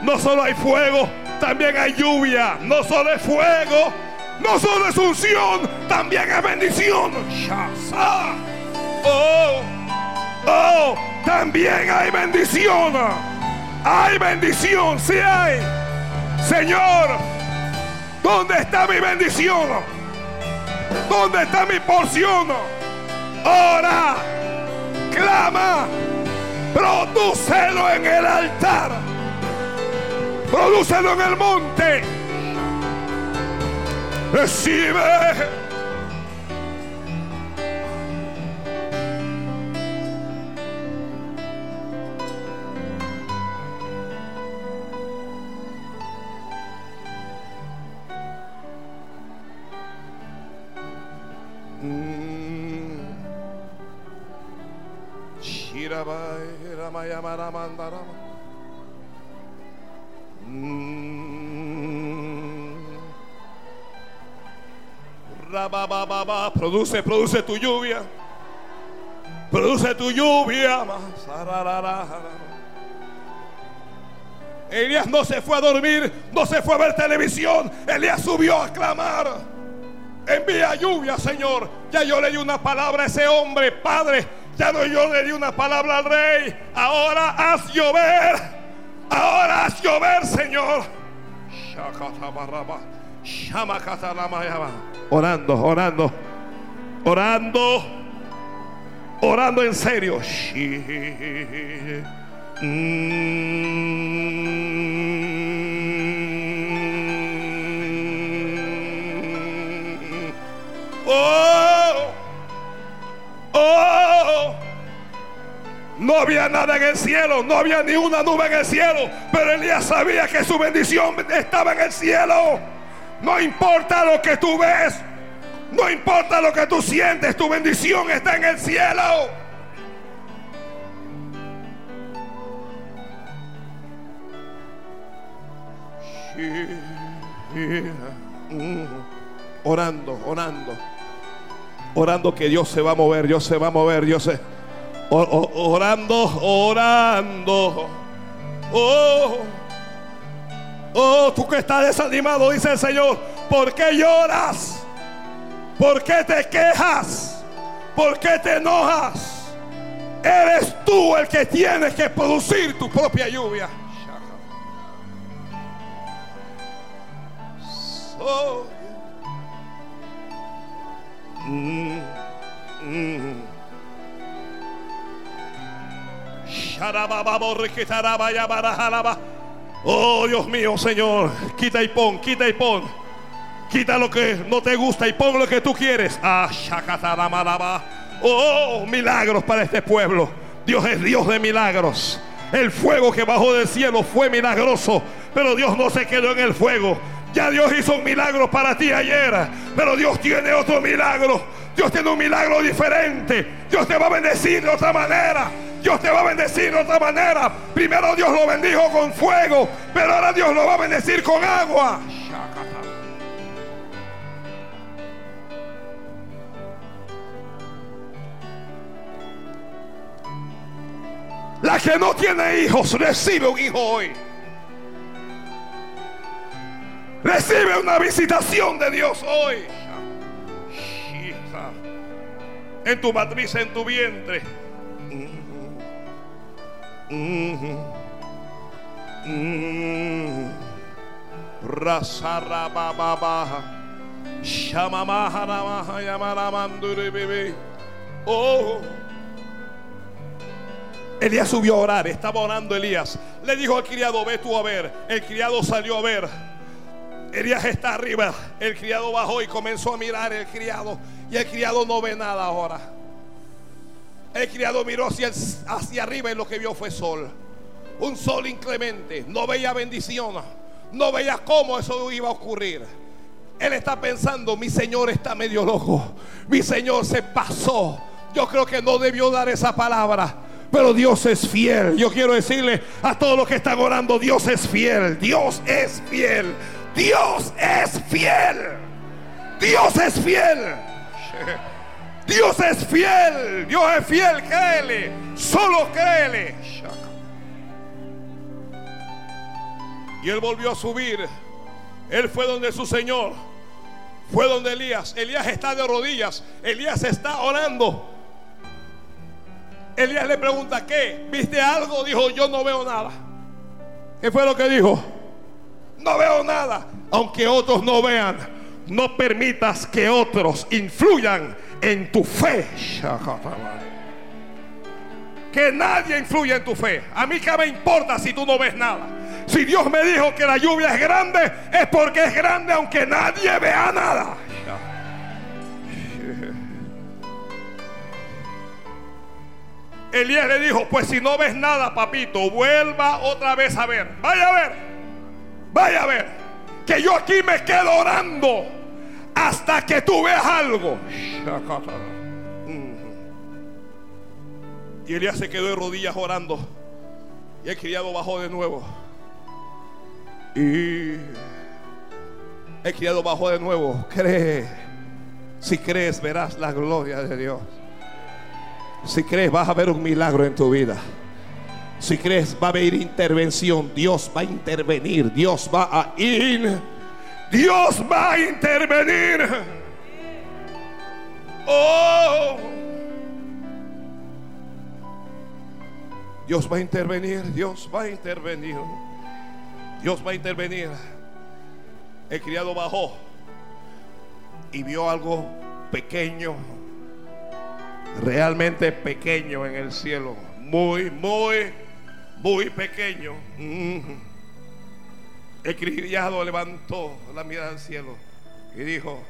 No solo hay fuego, también hay lluvia. No solo es fuego, no solo es unción, también es bendición. Oh, oh, también hay bendición. Hay bendición, sí hay. Señor, ¿dónde está mi bendición? ¿Dónde está mi porción? Ora, clama, prodúcelo en el altar. Prodúcelo en el monte. Recibe. Mm. Shirabai, Ramayamara Mandarama. Mm. Produce, produce tu lluvia. Produce tu lluvia. Elías no se fue a dormir, no se fue a ver televisión. Elías subió a clamar. Envía lluvia, Señor. Ya yo le di una palabra a ese hombre, Padre. Ya no yo le di una palabra al rey. Ahora haz llover. Ahora haz llover, Señor. Orando, orando, orando, orando en serio. Mm. Oh, oh. No había nada en el cielo, no había ni una nube en el cielo, pero Elías sabía que su bendición estaba en el cielo. No importa lo que tú ves, no importa lo que tú sientes, tu bendición está en el cielo. Orando, orando. orando que Dios se va a mover, Dios se va a mover, Dios se... o- o- orando, orando. Oh, oh, tú que estás desanimado, dice el Señor, ¿por qué lloras? ¿Por qué te quejas? ¿Por qué te enojas? Eres tú el que tienes que producir tu propia lluvia. Oh. Mm, mm. Oh Dios mío, Señor, quita y pon, quita y pon. Quita lo que no te gusta y pon lo que tú quieres. Ah. Oh, milagros para este pueblo. Dios es Dios de milagros. El fuego que bajó del cielo fue milagroso, pero Dios no se quedó en el fuego. Ya Dios hizo un milagro para ti ayer, pero Dios tiene otro milagro. Dios tiene un milagro diferente. Dios te va a bendecir de otra manera. Dios te va a bendecir de otra manera. Primero Dios lo bendijo con fuego, pero ahora Dios lo va a bendecir con agua. La que no tiene hijos recibe un hijo hoy. Recibe una visitación de Dios hoy. En tu matriz, en tu vientre. Yamaramanduribibi. Oh. Elías subió a orar, estaba orando Elías. Le dijo al criado, ve tú a ver. El criado salió a ver. Elías está arriba. El criado bajó y comenzó a mirar el criado. Y el criado no ve nada ahora. El criado miró hacia, hacia arriba y lo que vio fue sol. Un sol inclemente. No veía bendición. No veía cómo eso iba a ocurrir. Él está pensando, mi Señor está medio loco. Mi Señor se pasó. Yo creo que no debió dar esa palabra. Pero Dios es fiel. Yo quiero decirle a todos los que están orando, Dios es fiel. Dios es fiel. Dios es fiel. Dios es fiel. Dios es fiel. Dios es fiel. Créele. Solo créele. Y él volvió a subir. Él fue donde su Señor. Fue donde Elías. Elías está de rodillas. Elías está orando. Elías le pregunta, ¿qué? ¿Viste algo? Dijo, yo no veo nada. ¿Qué fue lo que dijo? No veo nada. Aunque otros no vean, no permitas que otros influyan en tu fe. Que nadie influya en tu fe. A mí qué me importa si tú no ves nada. Si Dios me dijo que la lluvia es grande, es porque es grande aunque nadie vea nada. Elías le dijo, pues si no ves nada, papito, vuelva otra vez a ver. Vaya a ver, vaya a ver, que yo aquí me quedo orando hasta que tú veas algo. Y Elías se quedó de rodillas orando. Y el criado bajó de nuevo. Y el criado bajó de nuevo. Cree. Si crees, verás la gloria de Dios. Si crees, vas a ver un milagro en tu vida. Si crees, va a haber intervención. Dios va a intervenir. Dios va a ir. Dios va a intervenir. Oh. Dios va a intervenir. Dios va a intervenir. Dios va a intervenir. El criado bajó y vio algo pequeño realmente pequeño en el cielo. Muy, muy, muy pequeño. Mm. Criado levantó la mirada al cielo y dijo,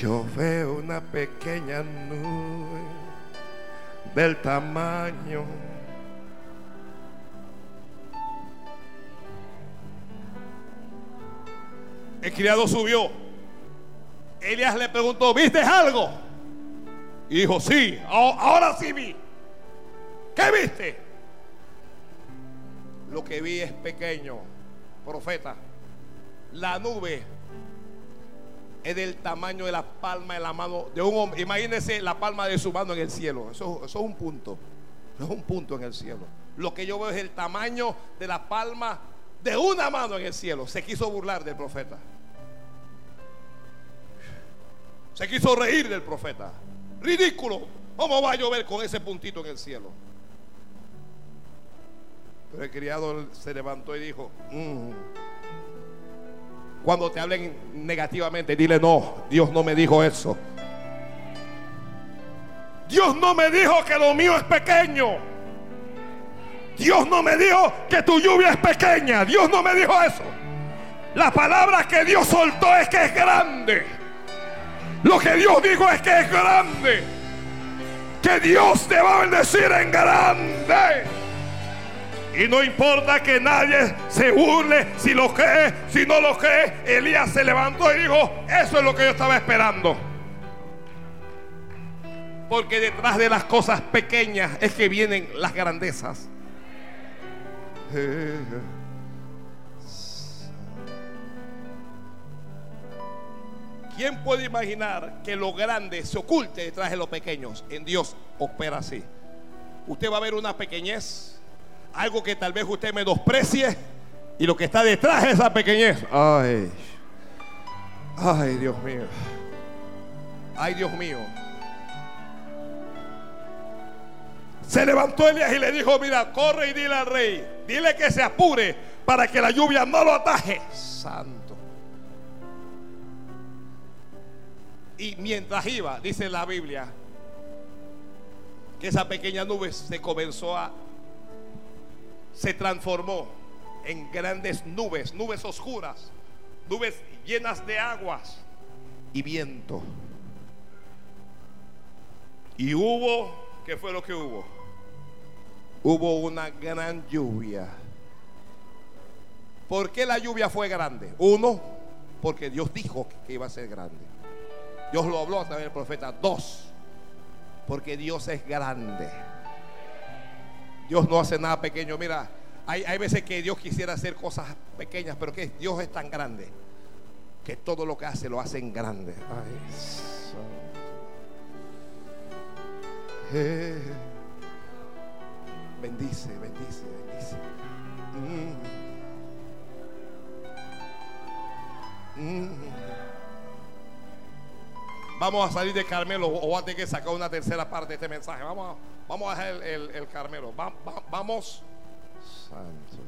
yo veo una pequeña nube del tamaño. El criado subió. Elías le preguntó, ¿viste algo? Y dijo, sí, ahora sí vi. ¿Qué viste? Lo que vi es pequeño, profeta. La nube es del tamaño de la palma de la mano de un hombre. Imagínense la palma de su mano en el cielo. Eso, eso es un punto. Eso es un punto en el cielo. Lo que yo veo es el tamaño de la palma de una mano en el cielo. Se quiso burlar del profeta. Se quiso reír del profeta. Ridículo. ¿Cómo va a llover con ese puntito en el cielo? Pero el criado se levantó y dijo, "Mm". cuando te hablen negativamente, dile no, Dios no me dijo eso. Dios no me dijo que lo mío es pequeño. Dios no me dijo que tu lluvia es pequeña. Dios no me dijo eso. La palabra que Dios soltó es que es grande. Lo que Dios dijo es que es grande. Que Dios te va a bendecir en grande. Y no importa que nadie se burle si lo cree, si no lo cree. Elías se levantó y dijo, eso es lo que yo estaba esperando. Porque detrás de las cosas pequeñas es que vienen las grandezas. ¿Quién puede imaginar que lo grande se oculte detrás de los pequeños? En Dios opera así. Usted va a ver una pequeñez, algo que tal vez usted menosprecie, y lo que está detrás de esa pequeñez. Ay, ay, Dios mío. Ay, Dios mío. Se levantó Elías y le dijo, mira, corre y dile al rey, dile que se apure para que la lluvia no lo ataje. Santo. Y mientras iba, dice la Biblia, que esa pequeña nube se comenzó a, se transformó en grandes nubes, nubes oscuras, nubes llenas de aguas y viento. Y hubo, ¿qué fue lo que hubo? Hubo una gran lluvia. ¿Por qué la lluvia fue grande? Uno, porque Dios dijo que iba a ser grande. Dios lo habló a través profeta. Dos, porque Dios es grande. Dios no hace nada pequeño. Mira, hay, hay veces que Dios quisiera hacer cosas pequeñas, pero que Dios es tan grande que todo lo que hace lo hace en grande. Ay, santo. Eh. Bendice, bendice, bendice. Mm. Mm. Vamos a salir de Carmelo o a tener que sacar una tercera parte de este mensaje. Vamos a, vamos a dejar el, el- el Carmelo. Va- va- vamos. Santo.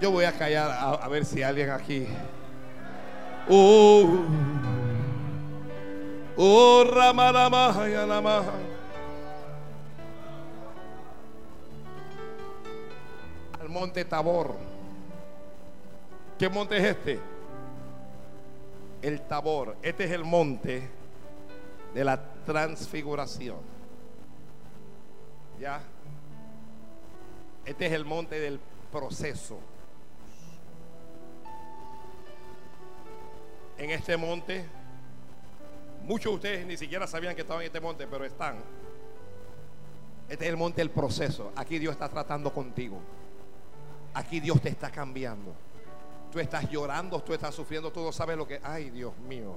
Yo voy a callar a, ver si alguien aquí. Oh, oh. Al monte Tabor. ¿Qué monte es este? El Tabor. Este es el monte de la transfiguración. ¿Ya? Este es el monte del proceso. En este monte, muchos de ustedes ni siquiera sabían que estaban en este monte, pero están. Este es el monte del proceso. Aquí Dios está tratando contigo. Aquí Dios te está cambiando. Tú estás llorando, tú estás sufriendo, tú no sabes lo que... Ay, Dios mío.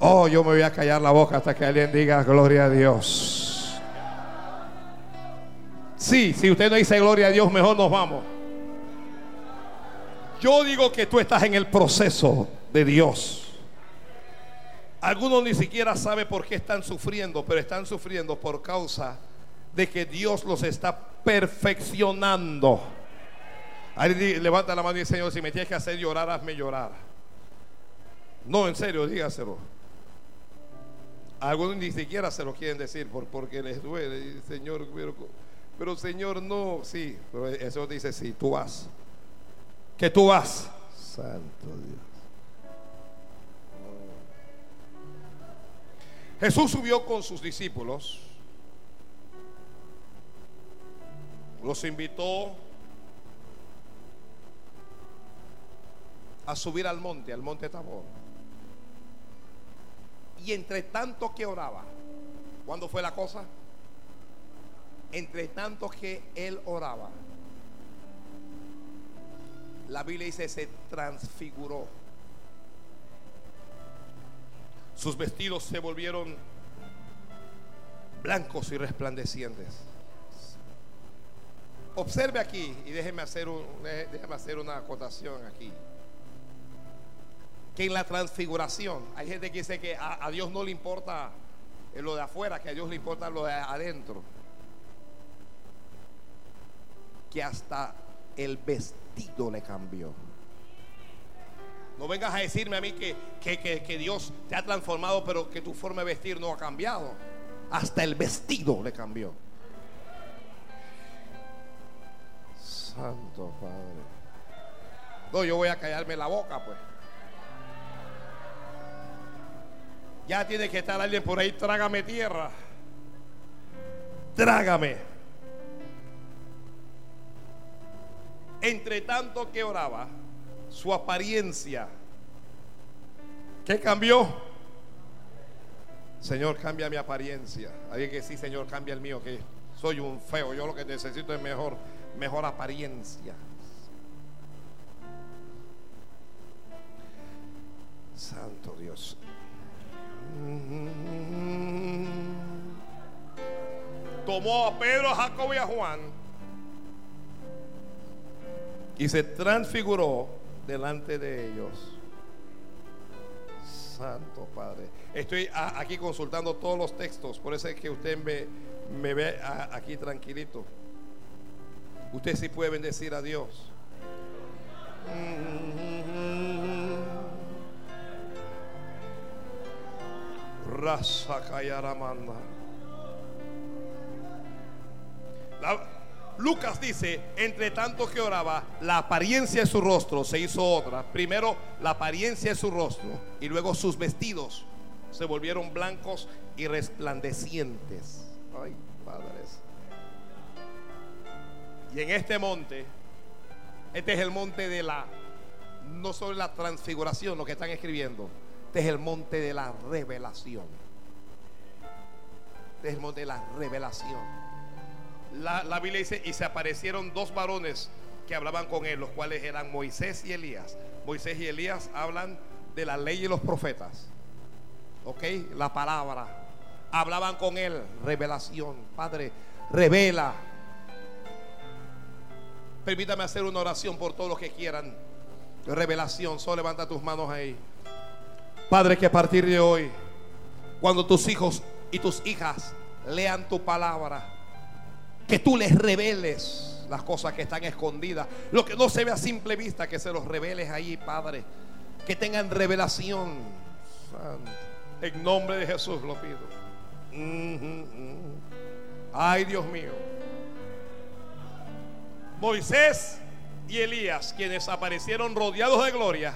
Oh, yo me voy a callar la boca hasta que alguien diga gloria a Dios. Sí, si usted no dice gloria a Dios, mejor nos vamos. Yo digo que tú estás en el proceso de Dios. Algunos ni siquiera saben por qué están sufriendo, pero están sufriendo por causa de que Dios los está perfeccionando. Levanta la mano y dice, Señor, si me tienes que hacer llorar, hazme llorar. No, en serio, dígaselo. Algunos ni siquiera se lo quieren decir por, porque les duele. Señor, pero, pero Señor, no, sí. Pero eso dice, sí, tú vas. Que tú vas. Santo Dios. Jesús subió con sus discípulos. Los invitó a subir al monte, al monte Tabor. Y entre tanto que oraba, ¿cuándo fue la cosa? Entre tanto que él oraba, la Biblia dice se transfiguró. Sus vestidos se volvieron blancos y resplandecientes. Observe aquí y déjeme hacer, hacer una acotación aquí. Que en la transfiguración hay gente que dice que a Dios no le importa lo de afuera, que a Dios le importa lo de adentro. Que hasta el vestido le cambió. No vengas a decirme a mí que, que, que, que Dios te ha transformado, pero que tu forma de vestir no ha cambiado. Hasta el vestido le cambió. Santo Padre. No, yo voy a callarme la boca, pues. Ya tiene que estar alguien por ahí, trágame tierra. Trágame. Entre tanto que oraba, su apariencia, ¿qué cambió? Señor, cambia mi apariencia. Alguien que sí, Señor, cambia el mío, que soy un feo. Yo lo que necesito es mejor, mejor apariencia. Santo Dios. Tomó a Pedro, a Jacob y a Juan y se transfiguró delante de ellos. Santo Padre. Estoy aquí consultando todos los textos, por eso es que usted me, ve aquí tranquilito. Usted sí puede bendecir a Dios. Raza Lucas dice, entre tanto que oraba, la apariencia de su rostro se hizo otra. Primero la apariencia de su rostro y luego sus vestidos se volvieron blancos y resplandecientes. Ay, padres. Y en este monte, este es el monte de la, no solo la transfiguración, lo que están escribiendo, este es el monte de la revelación. Este es el monte de la revelación la, Biblia dice, y se aparecieron dos varones que hablaban con él, los cuales eran Moisés y Elías. Moisés y Elías hablan de la ley y los profetas. ¿Ok? La palabra. Hablaban con él, revelación. Padre, revela. Permítame hacer una oración por todos los que quieran. Revelación. Solo levanta tus manos ahí. Padre, que a partir de hoy, cuando tus hijos y tus hijas lean tu palabra, que tú les reveles las cosas que están escondidas. Lo que no se ve a simple vista, que se los reveles ahí, Padre. Que tengan revelación. En nombre de Jesús lo pido. Ay, Dios mío. Moisés y Elías, quienes aparecieron rodeados de gloria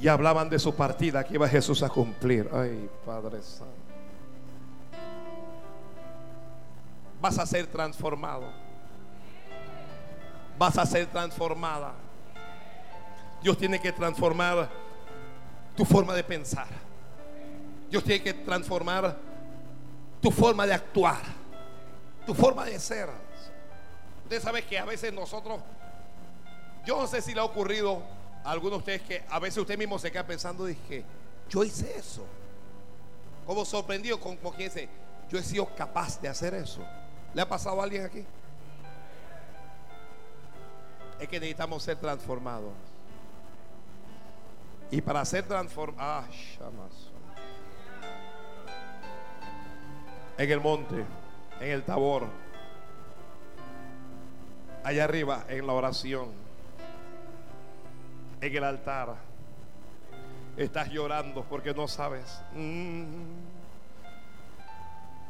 y hablaban de su partida que iba Jesús a cumplir. Ay, Padre Santo. Vas a ser transformado. Vas a ser transformada. Dios tiene que transformar tu forma de pensar. Dios tiene que transformar tu forma de actuar, tu forma de ser. Usted sabe que a veces nosotros, yo no sé si le ha ocurrido a algunos de ustedes que a veces usted mismo se queda pensando, dije, yo hice eso. Como sorprendido, como quien dice, yo he sido capaz de hacer eso. ¿Le ha pasado a alguien aquí? Es que necesitamos ser transformados. Y para ser transformados, ah, en el monte, en el tabor, allá arriba, en la oración, en el altar, estás llorando porque no sabes. Mm.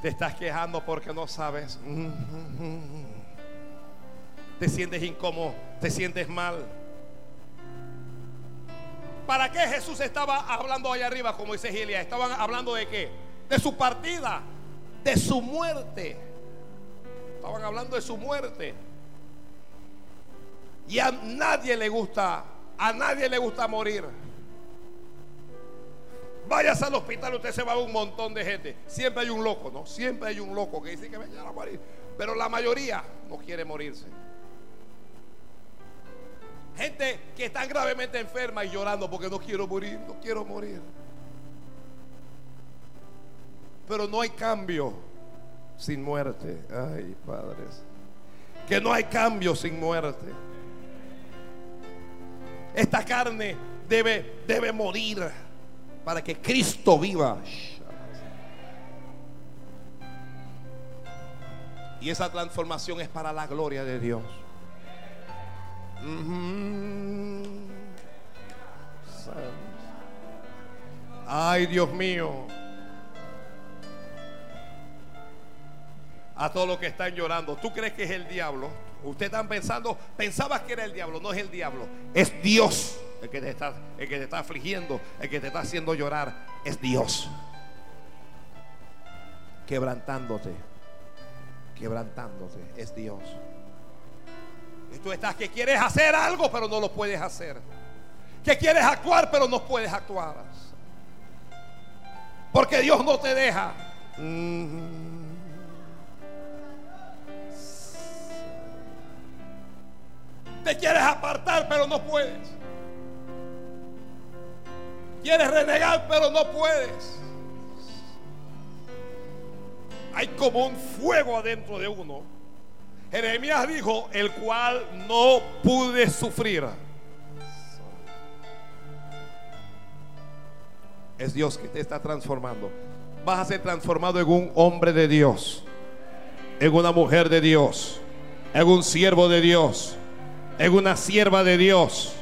Te estás quejando porque no sabes. Te sientes incómodo, te sientes mal. ¿Para qué Jesús estaba hablando allá arriba como dice Gilia? Estaban hablando de qué? De su partida, de su muerte. Estaban hablando de su muerte. Y a nadie le gusta, a nadie le gusta morir. Vayas al hospital, usted se va a un montón de gente. Siempre hay un loco, ¿no? Siempre hay un loco que dice que venga a morir. Pero la mayoría no quiere morirse. Gente que está gravemente enferma y llorando porque no quiero morir, no quiero morir. pero no hay cambio sin muerte. Ay, padres. Que no hay cambio sin muerte. Esta carne debe, debe morir para que Cristo viva. Y esa transformación es para la gloria de Dios. Ay, Dios mío. A todos los que están llorando. ¿Tú crees que es el diablo? Ustedes están pensando, pensabas que era el diablo. No es el diablo. Es Dios el que te está, el que te está afligiendo, el que te está haciendo llorar. Es Dios. Quebrantándote. Quebrantándote. Es Dios. Y tú estás que quieres hacer algo, pero no lo puedes hacer. Que quieres actuar, pero no puedes actuar. Porque Dios no te deja. Te quieres apartar, pero no puedes. Quieres renegar, pero no puedes. Hay como un fuego adentro de uno. Jeremías dijo, el cual no pude sufrir. Es Dios que te está transformando. Vas a ser transformado en un hombre de Dios, en una mujer de Dios, en un siervo de Dios, en una sierva de Dios,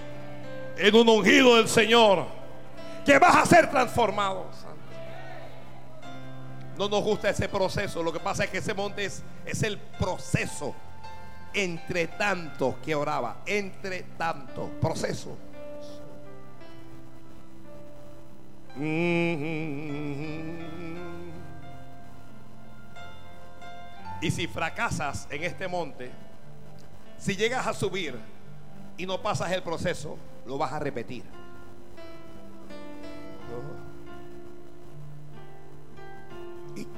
en un ungido del Señor, que vas a ser transformado. No nos gusta ese proceso. Lo que pasa es que ese monte es, es el proceso. Entre tanto que oraba. Entre tanto. Proceso. Y si fracasas en este monte, si llegas a subir y no pasas el proceso, lo vas a repetir.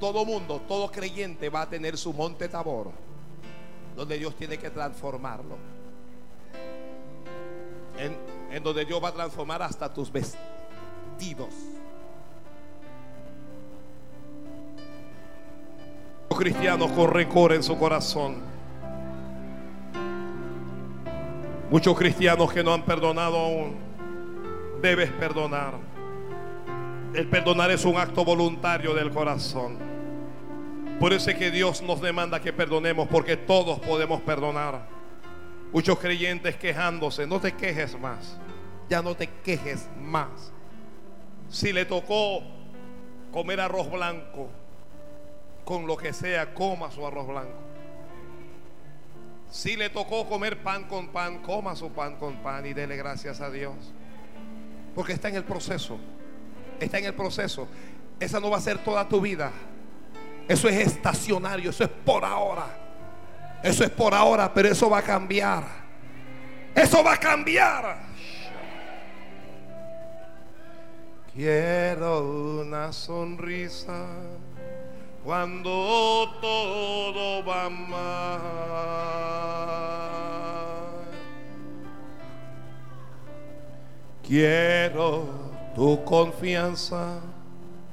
Todo mundo, todo creyente va a tener su monte Tabor, donde Dios tiene que transformarlo. En, en donde Dios va a transformar hasta tus vestidos. Los cristianos con rencor en su corazón. Muchos cristianos que no han perdonado aún. Debes perdonar. El perdonar es un acto voluntario del corazón. Por eso es que Dios nos demanda que perdonemos, porque todos podemos perdonar. Muchos creyentes quejándose, no te quejes más. Ya no te quejes más. Si le tocó comer arroz blanco, con lo que sea, coma su arroz blanco. Si le tocó comer pan con pan, coma su pan con pan y dele gracias a Dios. Porque está en el proceso. Está en el proceso. Esa no va a ser toda tu vida. Eso es estacionario, eso es por ahora. Eso es por ahora, pero eso va a cambiar. Eso va a cambiar. Quiero una sonrisa cuando todo va mal. Quiero tu confianza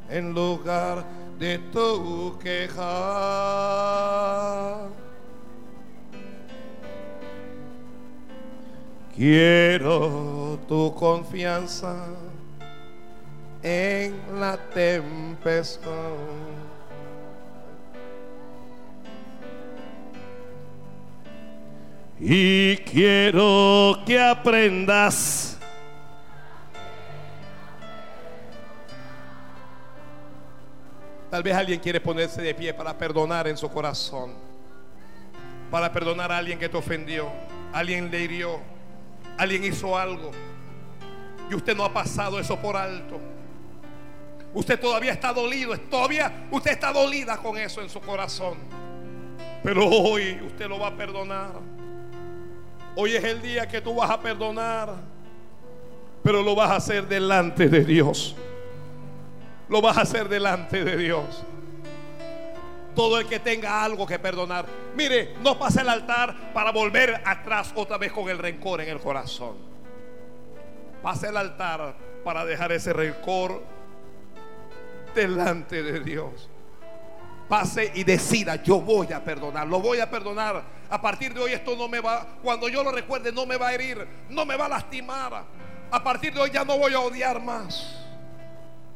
en lugar de tu queja. Quiero tu confianza en la tempestad. Y quiero que aprendas. Tal vez alguien quiere ponerse de pie para perdonar en su corazón. Para perdonar a alguien que te ofendió. Alguien le hirió. Alguien hizo algo. Y usted no ha pasado eso por alto. Usted todavía está dolido. Todavía usted está dolida con eso en su corazón. Pero hoy usted lo va a perdonar. Hoy es el día que tú vas a perdonar. Pero lo vas a hacer delante de Dios. Lo vas a hacer delante de Dios. Todo el que tenga algo que perdonar. Mire, no pase el altar para volver atrás otra vez con el rencor en el corazón. Pase el altar para dejar ese rencor delante de Dios. pase y decida, yo voy a perdonar, lo voy a perdonar. A partir de hoy esto no me va, cuando yo lo recuerde, no me va a herir, no me va a lastimar. A partir de hoy ya no voy a odiar más.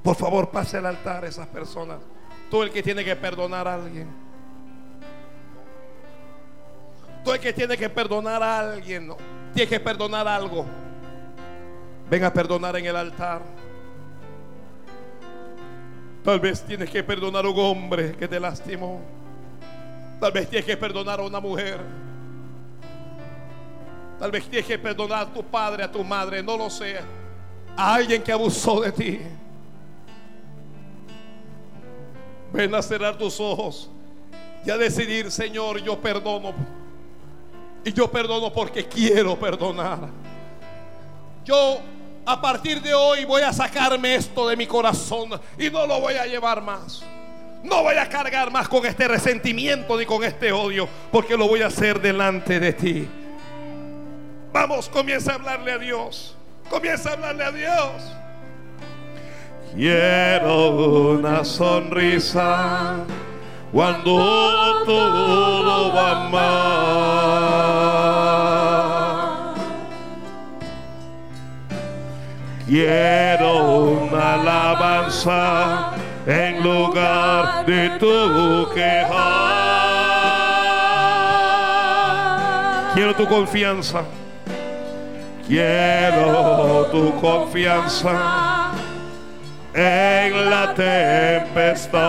Por favor, pase al altar esas personas. Tú el que tiene que perdonar a alguien. Tú el que tiene que perdonar a alguien. ¿no? Tiene que perdonar algo. Ven a perdonar en el altar. Tal vez tienes que perdonar a un hombre que te lastimó. Tal vez tienes que perdonar a una mujer. Tal vez tienes que perdonar a tu padre, a tu madre, no lo sé. A alguien que abusó de ti. Ven a cerrar tus ojos y a decidir, Señor, yo perdono. Y yo perdono porque quiero perdonar. Yo a partir de hoy voy a sacarme esto de mi corazón y no lo voy a llevar más. No voy a cargar más con este resentimiento ni con este odio, porque lo voy a hacer delante de ti. Vamos, comienza a hablarle a Dios. Comienza a hablarle a Dios. Quiero una sonrisa cuando todo va mal. Quiero una alabanza en lugar de tu quejar. Quiero tu confianza. Quiero tu confianza en la tempestad.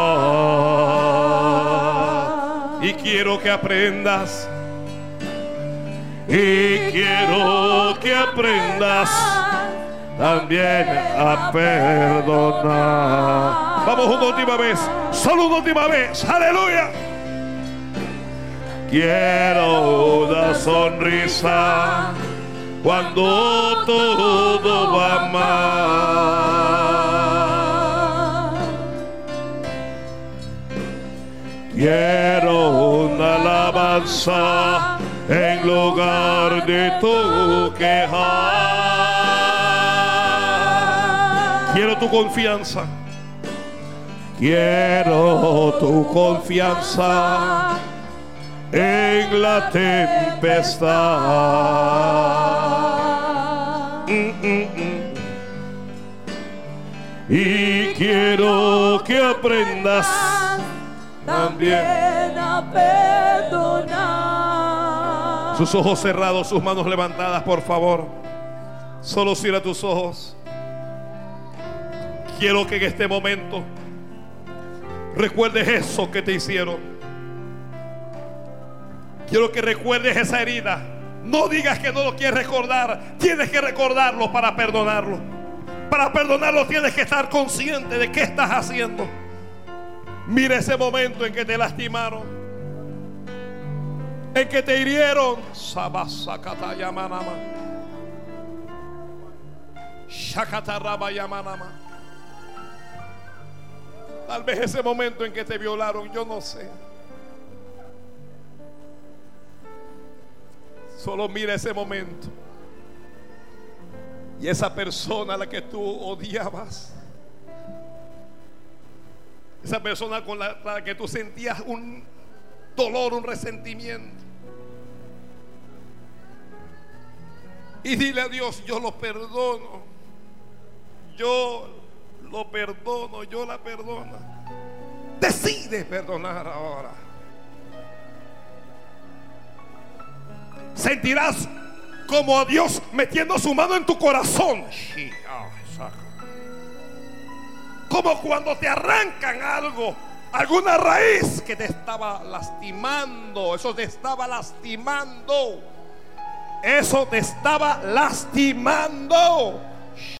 Y quiero que aprendas. Y quiero que aprendas también a perdonar. Vamos una última vez. Solo una última vez. Aleluya. Quiero una sonrisa cuando todo va mal. Quiero una alabanza en lugar de tu quejar. Quiero tu confianza. Quiero tu confianza en la tempestad. Mm, mm, mm. Y quiero que aprendas también a perdonar. sus ojos cerrados, sus manos levantadas, por favor. Solo cierra tus ojos. Quiero que en este momento recuerdes eso que te hicieron. Quiero que recuerdes esa herida. No digas que no lo quieres recordar. Tienes que recordarlo para perdonarlo. Para perdonarlo tienes que estar consciente de qué estás haciendo. Mira ese momento en que te lastimaron. En que te hirieron. Tal vez ese momento en que te violaron, yo no sé. Solo mira ese momento. Y esa persona a la que tú odiabas. Esa persona con la, que tú sentías un dolor, un resentimiento. Y dile a Dios, yo lo perdono. Yo lo perdono, yo la perdono. Decide perdonar ahora. Sentirás como a Dios metiendo su mano en tu corazón. Como cuando te arrancan algo, alguna raíz que te estaba lastimando. Eso te estaba lastimando. Eso te estaba lastimando.